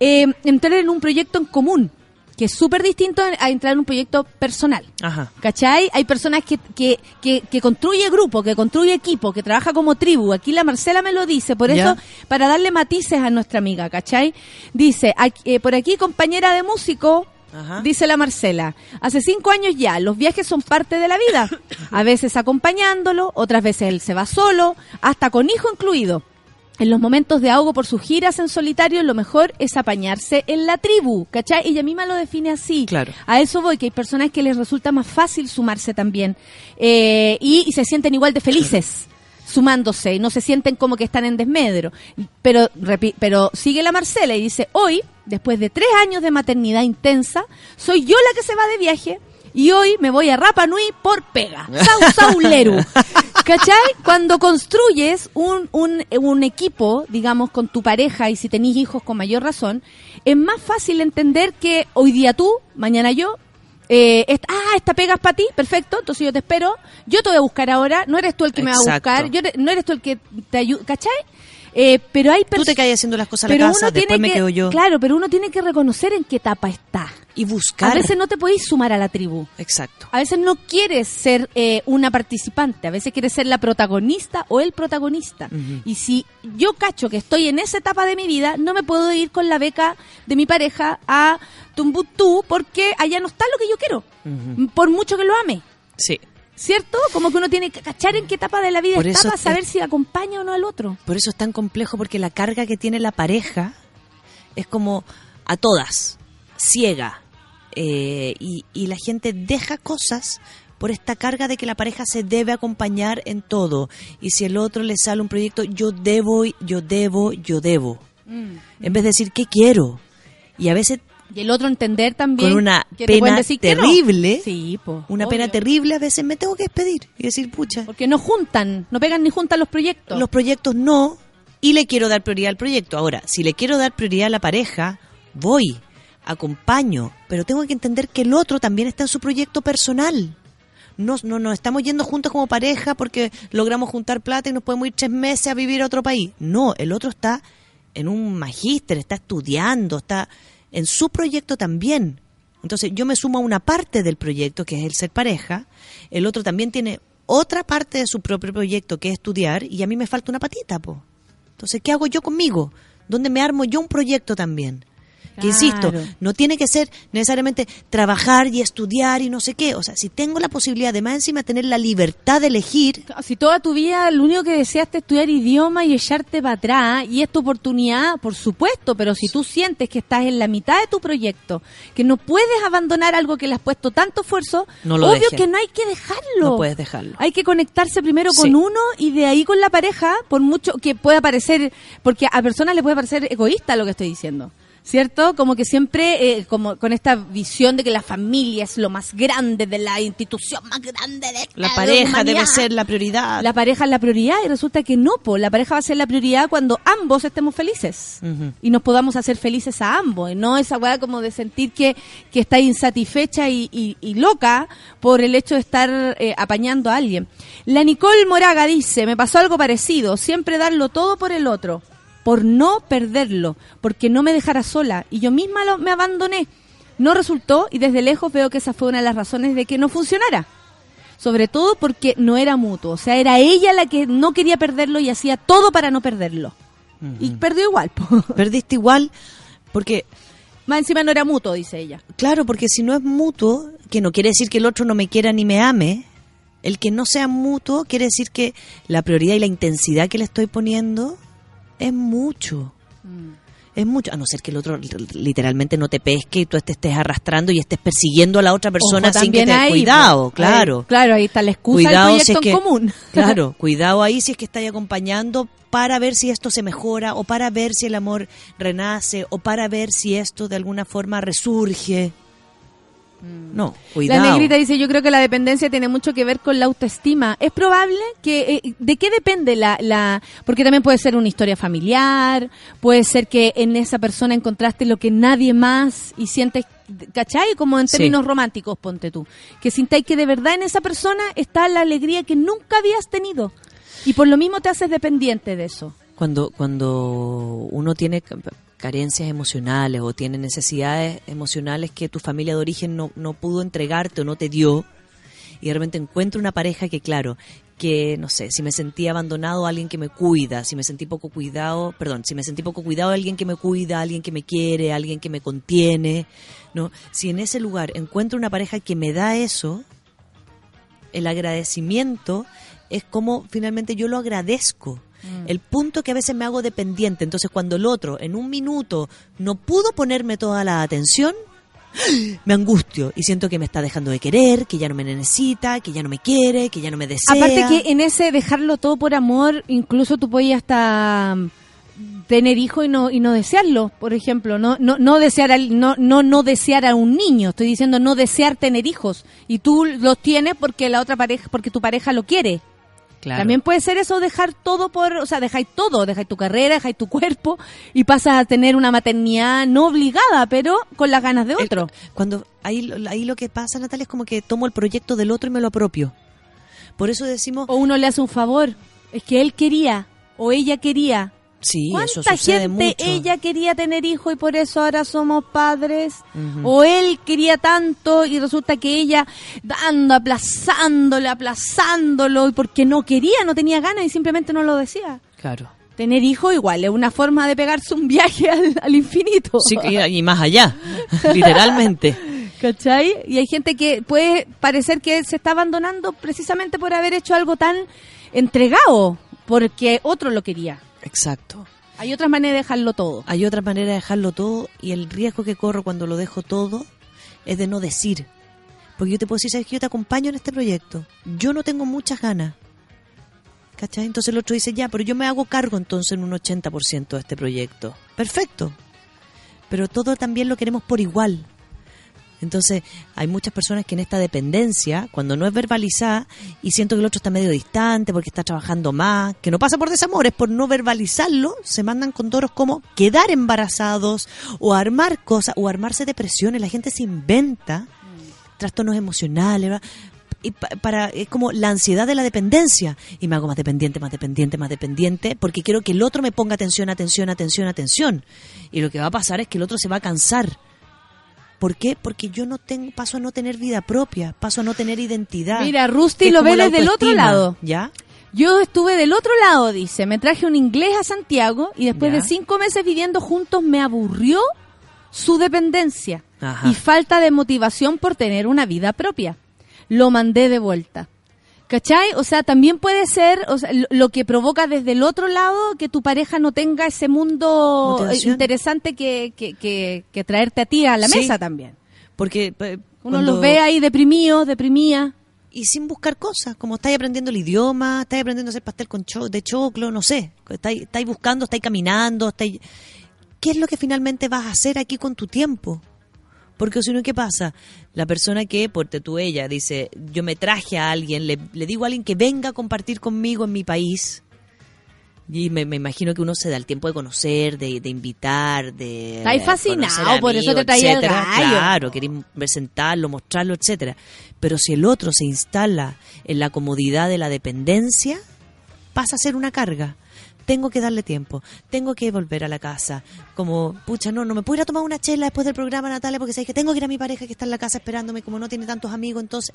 eh, entrar en un proyecto en común, que es súper distinto a entrar en un proyecto personal. Ajá. ¿Cachai? Hay personas que, que, que, que construye grupo, que construye equipo, que trabaja como tribu. Aquí la Marcela me lo dice, por eso, para darle matices a nuestra amiga, ¿cachai? Dice, aquí- eh, por aquí compañera de músico, Ajá. dice la Marcela, hace cinco años ya, los viajes son parte de la vida. A veces acompañándolo, otras veces él se va solo, hasta con hijo incluido. En los momentos de ahogo por sus giras en solitario, lo mejor es apañarse en la tribu, ¿cachai? Ella misma lo define así. Claro. A eso voy, que hay personas que les resulta más fácil sumarse también. Eh, y, y se sienten igual de felices sumándose y no se sienten como que están en desmedro. Pero, pero sigue la Marcela y dice, hoy, después de tres años de maternidad intensa, soy yo la que se va de viaje y hoy me voy a Rapa Nui por pega. Sau Sauleru. ¿Cachai? Cuando construyes un, un, un equipo, digamos, con tu pareja y si tenés hijos con mayor razón, es más fácil entender que hoy día tú, mañana yo, eh, est- ah, esta pega es para ti, perfecto, entonces yo te espero, yo te voy a buscar ahora, no eres tú el que me va a buscar, yo, no eres tú el que te ayuda, ¿cachai? Eh, pero hay Tú te caes haciendo las cosas a la casa, uno tiene después me que, quedo yo. Claro, pero uno tiene que reconocer en qué etapa está. Y buscar. A veces no te podéis sumar a la tribu. Exacto. A veces no quieres ser eh, una participante, a veces quieres ser la protagonista o el protagonista. Y si yo cacho que estoy en esa etapa de mi vida, no me puedo ir con la beca de mi pareja a Tumbutú porque allá no está lo que yo quiero, por mucho que lo ame. Sí. ¿Cierto? Como que uno tiene que cachar en qué etapa de la vida Por está para saber si acompaña o no al otro. Por eso es tan complejo, porque la carga que tiene la pareja es como a todas, ciega. Eh, y, y la gente deja cosas por esta carga de que la pareja se debe acompañar en todo. Y si el otro le sale un proyecto, yo debo, yo debo, yo debo. En vez de decir, ¿qué quiero? Y a veces Y el otro entender también Con una que te pueden pena decir que no. terrible. Sí, po, una obvio. pena terrible, a veces me tengo que despedir y decir, pucha, Porque no juntan, no pegan ni juntan los proyectos. los proyectos no, y le quiero dar prioridad al proyecto. Ahora, si le quiero dar prioridad a la pareja, voy, acompaño, pero tengo que entender que el otro también está en su proyecto personal. No, no, no estamos yendo juntos como pareja porque logramos juntar plata y nos podemos ir tres meses a vivir a otro país. No, el otro está en un magíster, está estudiando, está en su proyecto también. Entonces yo me sumo a una parte del proyecto, que es el ser pareja, el otro también tiene otra parte de su propio proyecto, que es estudiar, y a mí me falta una patita, po. Entonces, ¿qué hago yo conmigo? ¿Dónde me armo yo un proyecto también? Que insisto, no tiene que ser necesariamente trabajar y estudiar y no sé qué. O sea, si tengo la posibilidad de más encima tener la libertad de elegir, Si toda tu vida lo único que deseaste es estudiar idioma y echarte para atrás, y es tu oportunidad, por supuesto, pero si tú sientes que estás en la mitad de tu proyecto, que no puedes abandonar algo que le has puesto tanto esfuerzo, No lo obvio que no hay que dejarlo. no puedes dejarlo. Hay que conectarse primero Sí. con uno y de ahí con la pareja, por mucho que pueda parecer, porque a personas les puede parecer egoísta lo que estoy diciendo. ¿Cierto? Como que siempre, eh, como con esta visión de que la familia es lo más grande de la institución más grande de esta La pareja debe ser la prioridad. La pareja es la prioridad y resulta que no, po. la pareja va a ser la prioridad cuando ambos estemos felices y nos podamos hacer felices a ambos, y no esa weá como de sentir que, que está insatisfecha y, y- y loca por el hecho de estar eh, apañando a alguien. La Nicole Moraga dice, me pasó algo parecido, siempre darlo todo por el otro, por no perderlo, porque no me dejara sola y yo misma lo- me abandoné. No resultó y desde lejos veo que esa fue una de las razones de que no funcionara sobre todo porque no era mutuo, o sea, era ella la que no quería perderlo y hacía todo para no perderlo. Y perdió igual. Perdiste igual, porque, más encima no era mutuo, dice ella. claro, porque si no es mutuo, que no quiere decir que el otro no me quiera ni me ame, el que no sea mutuo quiere decir que la prioridad y la intensidad que le estoy poniendo es mucho. Es mucho, a no ser que el otro li- literalmente no te pesque y tú te estés arrastrando y estés persiguiendo a la otra persona Ojo sin que te ahí, cuidado, po. claro. Ahí, claro, ahí está la excusa Cuidado del si proyecto es que, en común. Claro, cuidado ahí si es que estáis acompañando para ver si esto se mejora o para ver si el amor renace o para ver si esto de alguna forma resurge. No, cuidado. La negrita dice, yo creo que la dependencia tiene mucho que ver con la autoestima. Es probable que, eh, ¿de qué depende la, la, porque también puede ser una historia familiar, puede ser que en esa persona encontraste lo que nadie más y sientes, ¿cachai? Como en Sí. términos románticos, ponte tú. Que sintáis que de verdad en esa persona está la alegría que nunca habías tenido. Y por lo mismo te haces dependiente de eso. Cuando, cuando uno tiene carencias emocionales o tiene necesidades emocionales que tu familia de origen no, no pudo entregarte o no te dio, y de repente encuentro una pareja que, claro, que no sé, si me sentí abandonado, alguien que me cuida, si me sentí poco cuidado, perdón, si me sentí poco cuidado, alguien que me cuida, alguien que me quiere, alguien que me contiene, ¿no? Si en ese lugar encuentro una pareja que me da eso, el agradecimiento es como finalmente yo lo agradezco. El punto que a veces me hago dependiente, entonces cuando el otro en un minuto no pudo ponerme toda la atención, me angustio y siento que me está dejando de querer, que ya no me necesita, que ya no me quiere, que ya no me desea. Aparte que en ese dejarlo todo por amor, incluso tú podías hasta mm, tener hijo y no y no desearlo, por ejemplo, no no no desear al- no no no desear a un niño, estoy diciendo no desear tener hijos. Y tú los tienes porque la otra pareja porque tu pareja lo quiere. Claro. También puede ser eso dejar todo por, o sea, dejáis todo, dejáis tu carrera, dejáis tu cuerpo y pasas a tener una maternidad no obligada, pero con las ganas de El- otro. cuando ahí, ahí lo que pasa, Natalia, es como que tomo el proyecto del otro y me lo apropio. Por eso decimos, O uno le hace un favor, es que él quería o ella quería sí, ¿Cuánta gente mucho. ella quería tener hijo y por eso ahora somos padres? O él quería tanto y resulta que ella dando, aplazándolo, aplazándolo y porque no quería, no tenía ganas y simplemente no lo decía. Claro. Tener hijo igual es una forma de pegarse un viaje al, al infinito. Sí, y más allá, literalmente. ¿Cachai? Y hay gente que puede parecer que se está abandonando precisamente por haber hecho algo tan entregado, porque otro lo quería. Exacto. Hay otras maneras de dejarlo todo. Hay otra manera de dejarlo todo y el riesgo que corro cuando lo dejo todo es de no decir. Porque yo te puedo decir, sabes que yo te acompaño en este proyecto. Yo no tengo muchas ganas. ¿Cachai? Entonces el otro dice, ya, pero yo me hago cargo entonces en un 80% de este proyecto. Perfecto. Pero todo también lo queremos por igual. Entonces, hay muchas personas que en esta dependencia, cuando no es verbalizada, y siento que el otro está medio distante porque está trabajando más, que no pasa por desamor, es por no verbalizarlo, se mandan con toros como quedar embarazados o armar cosas o armarse depresiones. La gente se inventa trastornos emocionales. Y pa- para es como la ansiedad de la dependencia y me hago más dependiente, más dependiente, más dependiente porque quiero que el otro me ponga atención, atención, atención, atención. Y lo que va a pasar es que el otro se va a cansar. ¿Por qué? Porque yo no tengo paso a no tener vida propia, paso a no tener identidad. Mira, Rusty lo ve desde el otro lado. ¿Ya? Yo estuve del otro lado, dice. Me traje un inglés a Santiago y después Ya. de cinco meses viviendo juntos me aburrió su dependencia Ajá. y falta de motivación por tener una vida propia. Lo mandé de vuelta. ¿Cachai? O sea, también puede ser o sea, lo, que provoca desde el otro lado que tu pareja no tenga ese mundo eh, Motivación. interesante que, que, que, que traerte a ti a la Sí. mesa también. Porque eh, Uno los ve ahí deprimidos, deprimía. y sin buscar cosas, como estáis aprendiendo el idioma, estáis aprendiendo a hacer pastel con cho- de choclo, no sé, estáis, estáis buscando, estáis caminando, estáis... ¿Qué es lo que finalmente vas a hacer aquí con tu tiempo? Porque si no, ¿qué pasa? La persona que, por tú ella, dice, yo me traje a alguien, le, le digo a alguien que venga a compartir conmigo en mi país, y me, me imagino que uno se da el tiempo de conocer, de, de invitar, de... Estáis fascinado, por eso te traía el gallo. Claro, queréis presentarlo, mostrarlo, etcétera. Pero si el otro se instala en la comodidad de la dependencia, pasa a ser una carga. Tengo que darle tiempo, tengo que volver a la casa. Como, pucha, no, no me puedo ir a tomar una chela después del programa, Natalia, porque sabes que tengo que ir a mi pareja que está en la casa esperándome, como no tiene tantos amigos, entonces...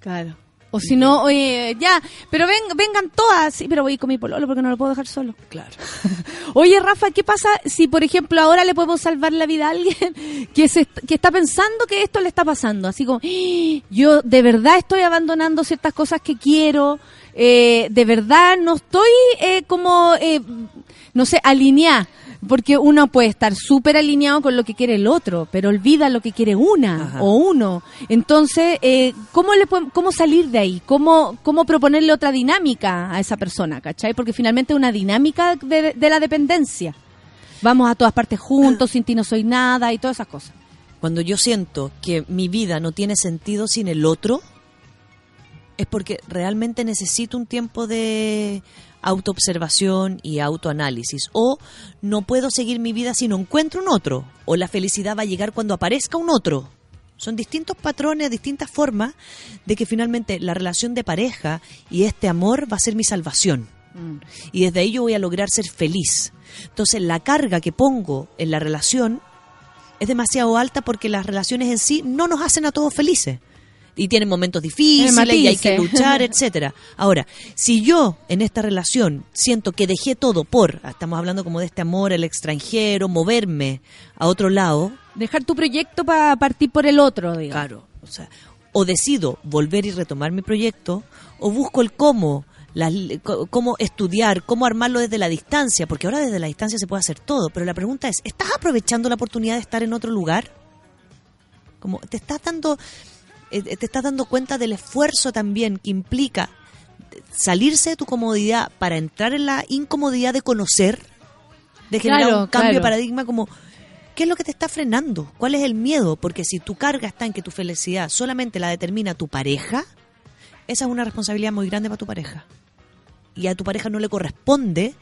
Claro. O si no, oye, ya, pero ven, vengan todas. Sí, pero voy con mi pololo porque no lo puedo dejar solo. Claro. Oye, Rafa, ¿qué pasa si, por ejemplo, ahora le podemos salvar la vida a alguien que, se, que está pensando que esto le está pasando? Así como, "Ah, yo de verdad estoy abandonando ciertas cosas que quiero, eh, de verdad no estoy eh, como, eh, no sé, alineada. Porque uno puede estar súper alineado con lo que quiere el otro, pero olvida lo que quiere una Ajá. o uno. Entonces, eh, ¿cómo, le ¿cómo salir de ahí? ¿Cómo, ¿Cómo proponerle otra dinámica a esa persona? ¿Cachai? Porque finalmente es una dinámica de, de la dependencia. Vamos a todas partes juntos, sin ti no soy nada y todas esas cosas. Cuando yo siento que mi vida no tiene sentido sin el otro, es porque realmente necesito un tiempo de autoobservación y autoanálisis. O no puedo seguir mi vida si no encuentro un otro. O la felicidad va a llegar cuando aparezca un otro. Son distintos patrones, distintas formas de que finalmente la relación de pareja y este amor va a ser mi salvación. Y desde ahí yo voy a lograr ser feliz. Entonces la carga que pongo en la relación es demasiado alta porque las relaciones en sí no nos hacen a todos felices. Y tienen momentos difíciles y hay que luchar, etcétera. Ahora, si yo en esta relación siento que dejé todo por, estamos hablando como de este amor al extranjero, moverme a otro lado, Dejar tu proyecto para partir por el otro, digamos. Claro, o sea, o decido volver y retomar mi proyecto, o busco el cómo, las cómo estudiar, cómo armarlo desde la distancia, porque ahora desde la distancia se puede hacer todo, pero la pregunta es, ¿estás aprovechando la oportunidad de estar en otro lugar? Como te estás dando te estás dando cuenta del esfuerzo también que implica salirse de tu comodidad para entrar en la incomodidad de conocer, de generar Claro, un cambio de paradigma como ¿Qué es lo que te está frenando? ¿Cuál es el miedo? Porque si tu carga está en que tu felicidad solamente la determina tu pareja, esa es una responsabilidad muy grande para tu pareja. Y a tu pareja no le corresponde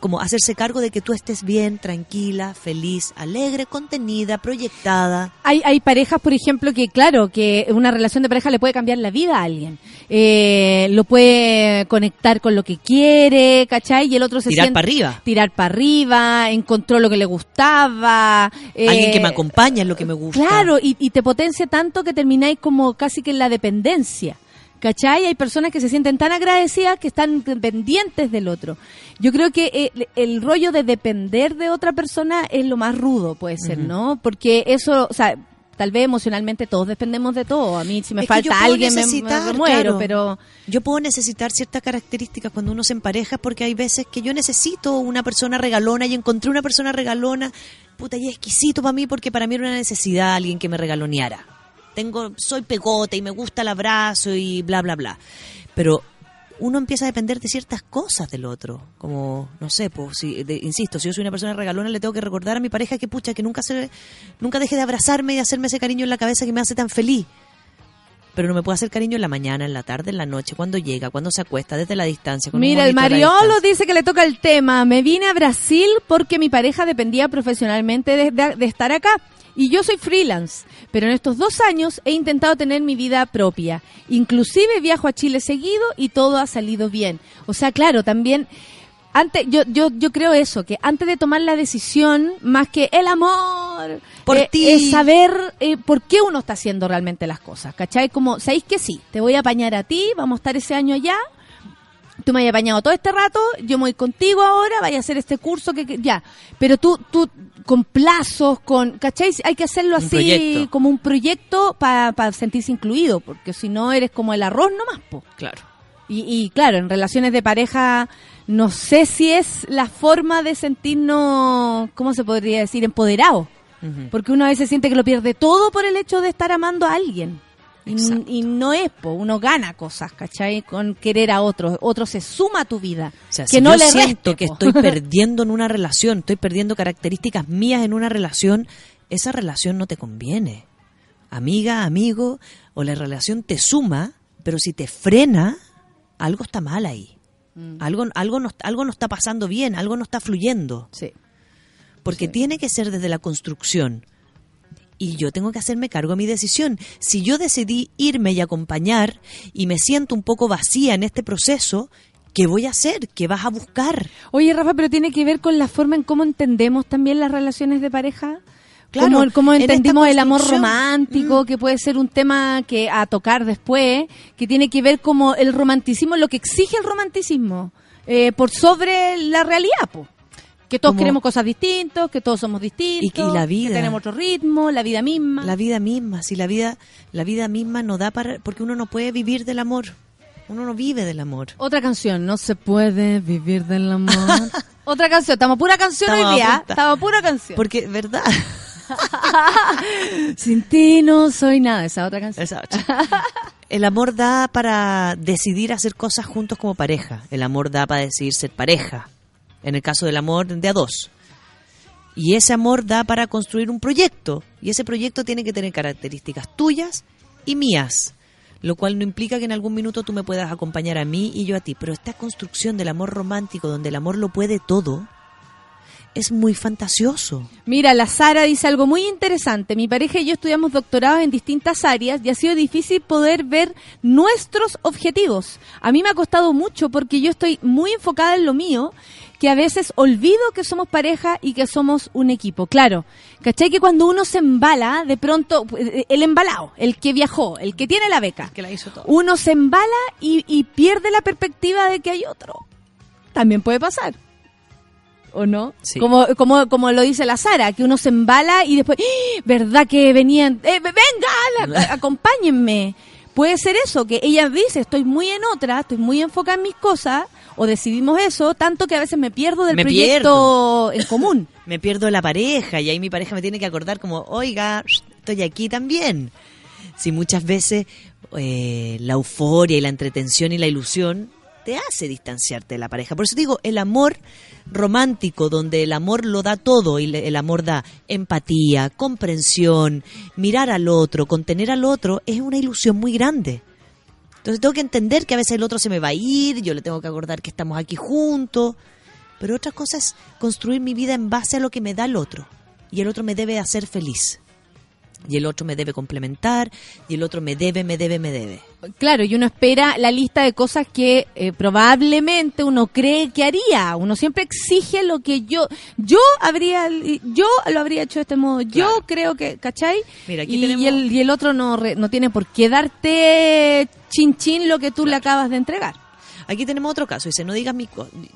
como hacerse cargo de que tú estés bien, tranquila, feliz, alegre, contenida, proyectada. Hay, hay parejas, por ejemplo, que claro, que una relación de pareja le puede cambiar la vida a alguien. Eh, lo puede conectar con lo que quiere, ¿cachai? Y el otro se Tirar siente... para arriba. Tirar para arriba, encontró lo que le gustaba. eh, Alguien que me acompaña es lo que me gusta. Claro, y, y te potencia tanto que termináis como casi que en la dependencia. ¿Cachai? Hay personas que se sienten tan agradecidas que están pendientes del otro. Yo creo que eh, el, rollo de depender de otra persona es lo más rudo, puede ser. ¿no? Porque eso, o sea, tal vez emocionalmente todos dependemos de todo. A mí si me Es falta alguien me, me muero, claro. pero... Yo puedo necesitar ciertas características cuando uno se empareja porque hay veces que yo necesito una persona regalona y encontré una persona regalona, puta, y es exquisito para mí porque para mí era una necesidad alguien que me regaloneara. Tengo, soy pegote y me gusta el abrazo y bla, bla, bla. Pero uno empieza a depender de ciertas cosas del otro. Como, no sé, pues, si, de- insisto, si yo soy una persona regalona, le tengo que recordar a mi pareja que, pucha, que nunca, se, nunca deje de abrazarme y de hacerme ese cariño en la cabeza que me hace tan feliz pero no me puede hacer cariño en la mañana, en la tarde, en la noche, cuando llega, cuando se acuesta, desde la distancia. con Mira, el Mariolo dice que le toca el tema. Me vine a Brasil porque mi pareja dependía profesionalmente de, de- de estar acá. Y yo soy freelance, pero en estos dos años he intentado tener mi vida propia. Inclusive viajo a Chile seguido y todo ha salido bien. O sea, claro, también antes yo yo yo creo eso, que antes de tomar la decisión, más que el amor, Por eh, ti. es saber eh, por qué uno está haciendo realmente las cosas, ¿cachai? Como, ¿sabéis que sí? Te voy a apañar a ti, vamos a estar ese año allá, tú me hayas apañado todo este rato, yo me voy contigo ahora, vaya a hacer este curso que, que- ya, pero tú, tú con plazos, con, ¿cachai? Hay que hacerlo Un así proyecto. como un proyecto para sentirse incluido, porque si no eres como el arroz nomás, po. Claro. Y, y claro, en relaciones de pareja, no sé si es la forma de sentirnos, ¿cómo se podría decir? Empoderado. Ujú. Porque uno a veces siente que lo pierde todo por el hecho de estar amando a alguien. Y, no es, po, uno gana cosas, ¿cachai? Con querer a otro. Otro se suma a tu vida. O sea, que si no yo le siento reste, que po. estoy perdiendo en una relación, estoy perdiendo características mías en una relación, esa relación no te conviene. Amiga, amigo, o la relación te suma, pero si te frena, algo está mal ahí. Mm. Algo, algo, no, algo no está pasando bien, algo no está fluyendo. Sí. Porque tiene que ser desde la construcción. Y yo tengo que hacerme cargo de mi decisión. Si yo decidí irme y acompañar y me siento un poco vacía en este proceso, ¿qué voy a hacer? ¿Qué vas a buscar? Oye, Rafa, pero tiene que ver con la forma en cómo entendemos también las relaciones de pareja. Claro, en esta entendimos el amor romántico, que puede ser un tema que a tocar después, que tiene que ver como el romanticismo, lo que exige el romanticismo, eh, por sobre la realidad, po. Que todos Como- queremos cosas distintas, que todos somos distintos, Y la vida. que tenemos otro ritmo, la vida misma. La vida misma, si la vida, la vida misma no da para, porque uno no puede vivir del amor. Uno no vive del amor. Otra canción, no se puede vivir del amor. Otra canción, estamos pura canción Estamos hoy día, estamos pura canción. Porque, ¿verdad? Sin ti no soy nada, esa otra canción. Esa otra. El amor da para decidir hacer cosas juntos como pareja. El amor da para decidir ser pareja. En el caso del amor de a dos. Y ese amor da para construir un proyecto. Y ese proyecto tiene que tener características tuyas y mías. Lo cual no implica que en algún minuto tú me puedas acompañar a mí y yo a ti. Pero esta construcción del amor romántico, donde el amor lo puede todo, es muy fantasioso. Mira, la Sara dice algo muy interesante. Mi pareja y yo estudiamos doctorados en distintas áreas y ha sido difícil poder ver nuestros objetivos. A mí me ha costado mucho porque yo estoy muy enfocada en lo mío, que a veces olvido que somos pareja y que somos un equipo. Claro, ¿cachai? Que cuando uno se embala, de pronto, el embalado, el que viajó, el que tiene la beca, Que la hizo todo. uno se embala y, y pierde la perspectiva de que hay otro. También puede pasar. ¿O no? Sí. Como, como, como lo dice la Sara, que uno se embala y después, ¡Ah! ¿verdad que venían? Eh, venga, la- acompáñenme. Puede ser eso, que ella dice, estoy muy en otra, estoy muy enfocada en mis cosas, o decidimos eso, tanto que a veces me pierdo del Me proyecto en común. Me pierdo la pareja y ahí mi pareja me tiene que acordar como, oiga, estoy aquí también. Si muchas veces eh, la euforia y la entretención y la ilusión te hace distanciarte de la pareja. Por eso digo, el amor romántico, donde el amor lo da todo y el amor da empatía, comprensión, mirar al otro, contener al otro, es una ilusión muy grande. Entonces tengo que entender que a veces el otro se me va a ir, yo le tengo que acordar que estamos aquí juntos, pero otra cosa es construir mi vida en base a lo que me da el otro. Y el otro me debe hacer feliz. Y el otro me debe complementar, y el otro me debe, me debe, me debe. Claro, y uno espera la lista de cosas que eh, probablemente uno cree que haría. Uno siempre exige lo que yo, yo habría, yo lo habría hecho de este modo. Yo creo que, ¿cachai? Mira, aquí y, tenemos- y el, y el otro no, re- no tiene por qué darte chin chin lo que tú le acabas de entregar. Aquí tenemos otro caso, dice, no digas mi...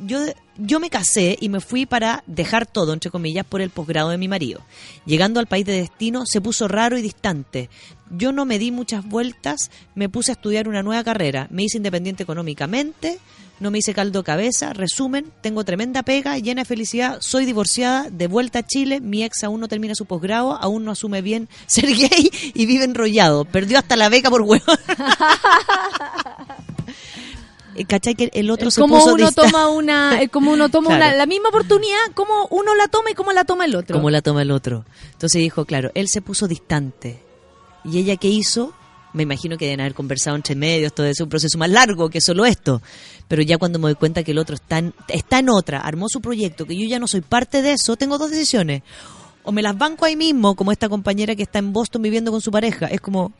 Yo, yo me casé y me fui para dejar todo, entre comillas, por el posgrado de mi marido. Llegando al país de destino, se puso raro y distante. Yo no me di muchas vueltas, me puse a estudiar una nueva carrera, me hice independiente económicamente, no me hice caldo cabeza. Resumen, tengo tremenda pega, llena de felicidad, soy divorciada, de vuelta a Chile, mi ex aún no termina su posgrado, aún no asume bien ser gay y vive enrollado. Perdió hasta la beca por huevo. Eh, ¿Cachai que el otro Es se como puso uno toma una, es como uno toma Claro. una, la misma oportunidad, como uno la toma y como la toma el otro. como la toma el otro. Entonces dijo, claro, él se puso distante. ¿Y ella qué hizo? Me imagino que deben haber conversado entre medios, todo eso, un proceso más largo que solo esto. Pero ya cuando me doy cuenta que el otro está en, está en otra, armó su proyecto, que yo ya no soy parte de eso, tengo dos decisiones. O me las banco ahí mismo, como esta compañera que está en Boston viviendo con su pareja. Es como,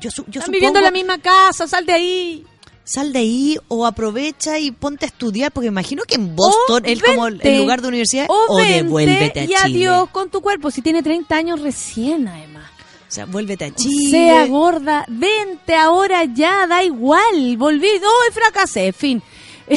yo, yo Están viviendo en la misma casa, sal de ahí. Sal de ahí o aprovecha y ponte a estudiar, porque imagino que en Boston es como el lugar de universidad, o, o, devuélvete a y Chile. adiós con tu cuerpo. Si tiene 30 años recién, además. O sea, vuélvete a O Chile. sea gorda, vente ahora ya, da igual. Volví, hoy fracasé, fin.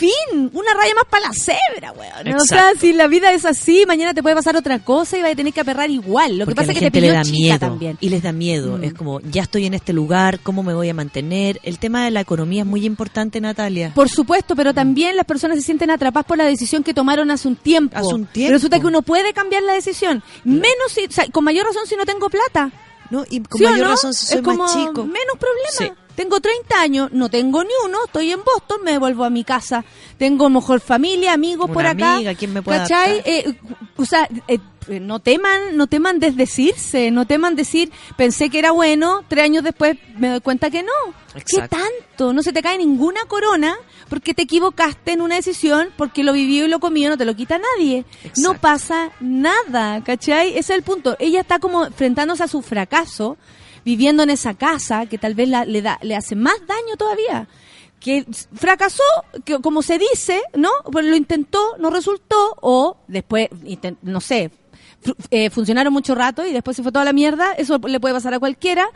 fin, una raya más para la cebra, weón. O sea, Exacto. si la vida es así, mañana te puede pasar otra cosa y vas a tener que aperrar igual. Lo que pasa es que te gente le pilló da chica miedo también. y les da miedo. Mm. Es como, ya estoy en este lugar, ¿cómo me voy a mantener? El tema de la economía es muy importante, Natalia. Por supuesto, pero también las personas se sienten atrapadas por la decisión que tomaron hace un tiempo. Hace un tiempo. Resulta que uno puede cambiar la decisión. Menos si, o sea, con mayor razón si no tengo plata. ¿No? Y con ¿Sí o mayor no? razón si soy es como más chico. menos problema. Sí. Tengo 30 años, no tengo ni uno, estoy en Boston, me devuelvo a mi casa. Tengo mejor familia, amigos Una por acá. amiga, ¿quién me puede ¿Cachai? Eh, o sea, eh, no teman, no teman desdecirse, no teman decir, pensé que era bueno, tres años después me doy cuenta que no. ¿Qué tanto? No se te cae ninguna corona porque te equivocaste en una decisión, porque lo vivió y lo comió, no te lo quita nadie. No pasa nada, ¿cachai? Ese es el punto. Ella está como enfrentándose a su fracaso, viviendo en esa casa que tal vez la- le, da, le hace más daño todavía. Que fracasó, que como se dice, ¿no? Pues lo intentó, no resultó, o después, no sé, eh, funcionaron mucho rato y después se fue toda la mierda, eso le puede pasar a cualquiera.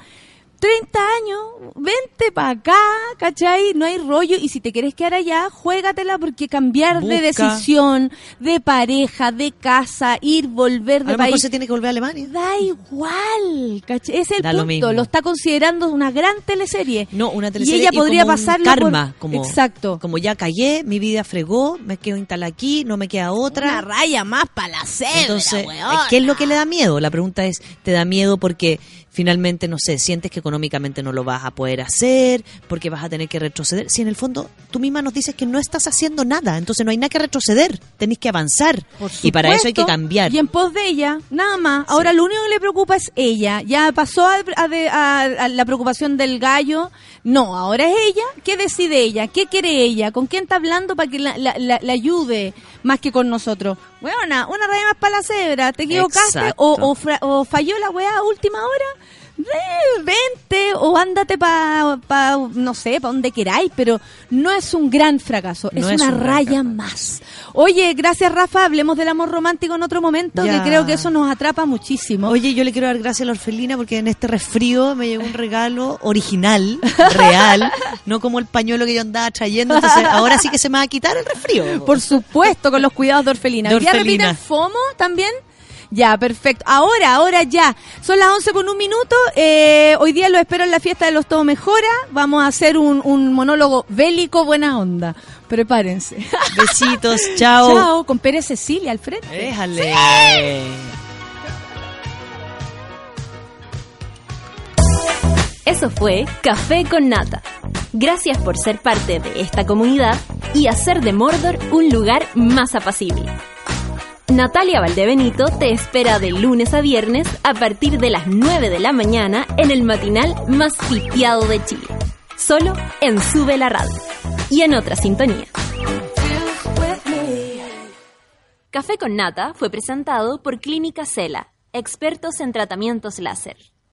30 años, vente para acá, ¿cachai? No hay rollo. Y si te quieres quedar allá, juégatela porque cambiar de decisión, de pareja, de casa, ir, volver A de lo mejor país. se tiene que volver a Alemania. Da igual, ¿cachai? Es el Da lo punto. mismo. Lo, está considerando una gran teleserie. No, una teleserie Y ella podría como un pasarlo karma, por- como, Exacto. como ya callé, mi vida fregó, me quedo instalada aquí, no me queda otra. Una raya más para la cebra, Entonces, weona. ¿qué es lo que le da miedo? La pregunta es, ¿te da miedo porque finalmente, no sé, sientes que económicamente no lo vas a poder hacer, porque vas a tener que retroceder. Si en el fondo tú misma nos dices que no estás haciendo nada, entonces no hay nada que retroceder, tenéis que avanzar. Y para eso hay que cambiar. Y en pos de ella, nada más. Ahora lo único que le preocupa es ella. Ya pasó a, a a- a la preocupación del gallo. No, ahora es ella. ¿Qué decide ella? ¿Qué quiere ella? ¿Con quién está hablando para que la, la- la- la ayude más que con nosotros? Bueno, una, raya más para la cebra. ¿Te equivocaste? O, o fra- o falló la weá a última hora? Eh, vente o ándate para, pa, no sé, para donde queráis, pero no es un gran fracaso, No es es una un raya más. Oye, gracias Rafa, hablemos del amor romántico en otro momento, Ya. que creo que eso nos atrapa muchísimo. Oye, yo le quiero dar gracias a la orfelina porque en este resfrío me llegó un regalo original, real, no como el pañuelo que yo andaba trayendo. Entonces, ahora sí que se me va a quitar el resfrío. Por supuesto, con los cuidados de orfelina. De ¿Hoy día orfelina. repiten FOMO también? Ya, perfecto. Ahora, ahora ya. Son las 11 con un minuto. Eh, hoy día lo espero en la fiesta de los Todo Mejora. Vamos a hacer un, un monólogo bélico buena onda. Prepárense. Besitos, chao. Chao, con Pérez Cecilia al frente. Déjale. Eso fue Café con Nata. Gracias por ser parte de esta comunidad y hacer de Mordor un lugar más apacible. Natalia Valdebenito te espera de lunes a viernes a partir de las 9 de la mañana en el matinal más sitiado de Chile. Solo en Sube la Radio y en otra sintonía. Café con Nata fue presentado por Clínica Cela, expertos en tratamientos láser.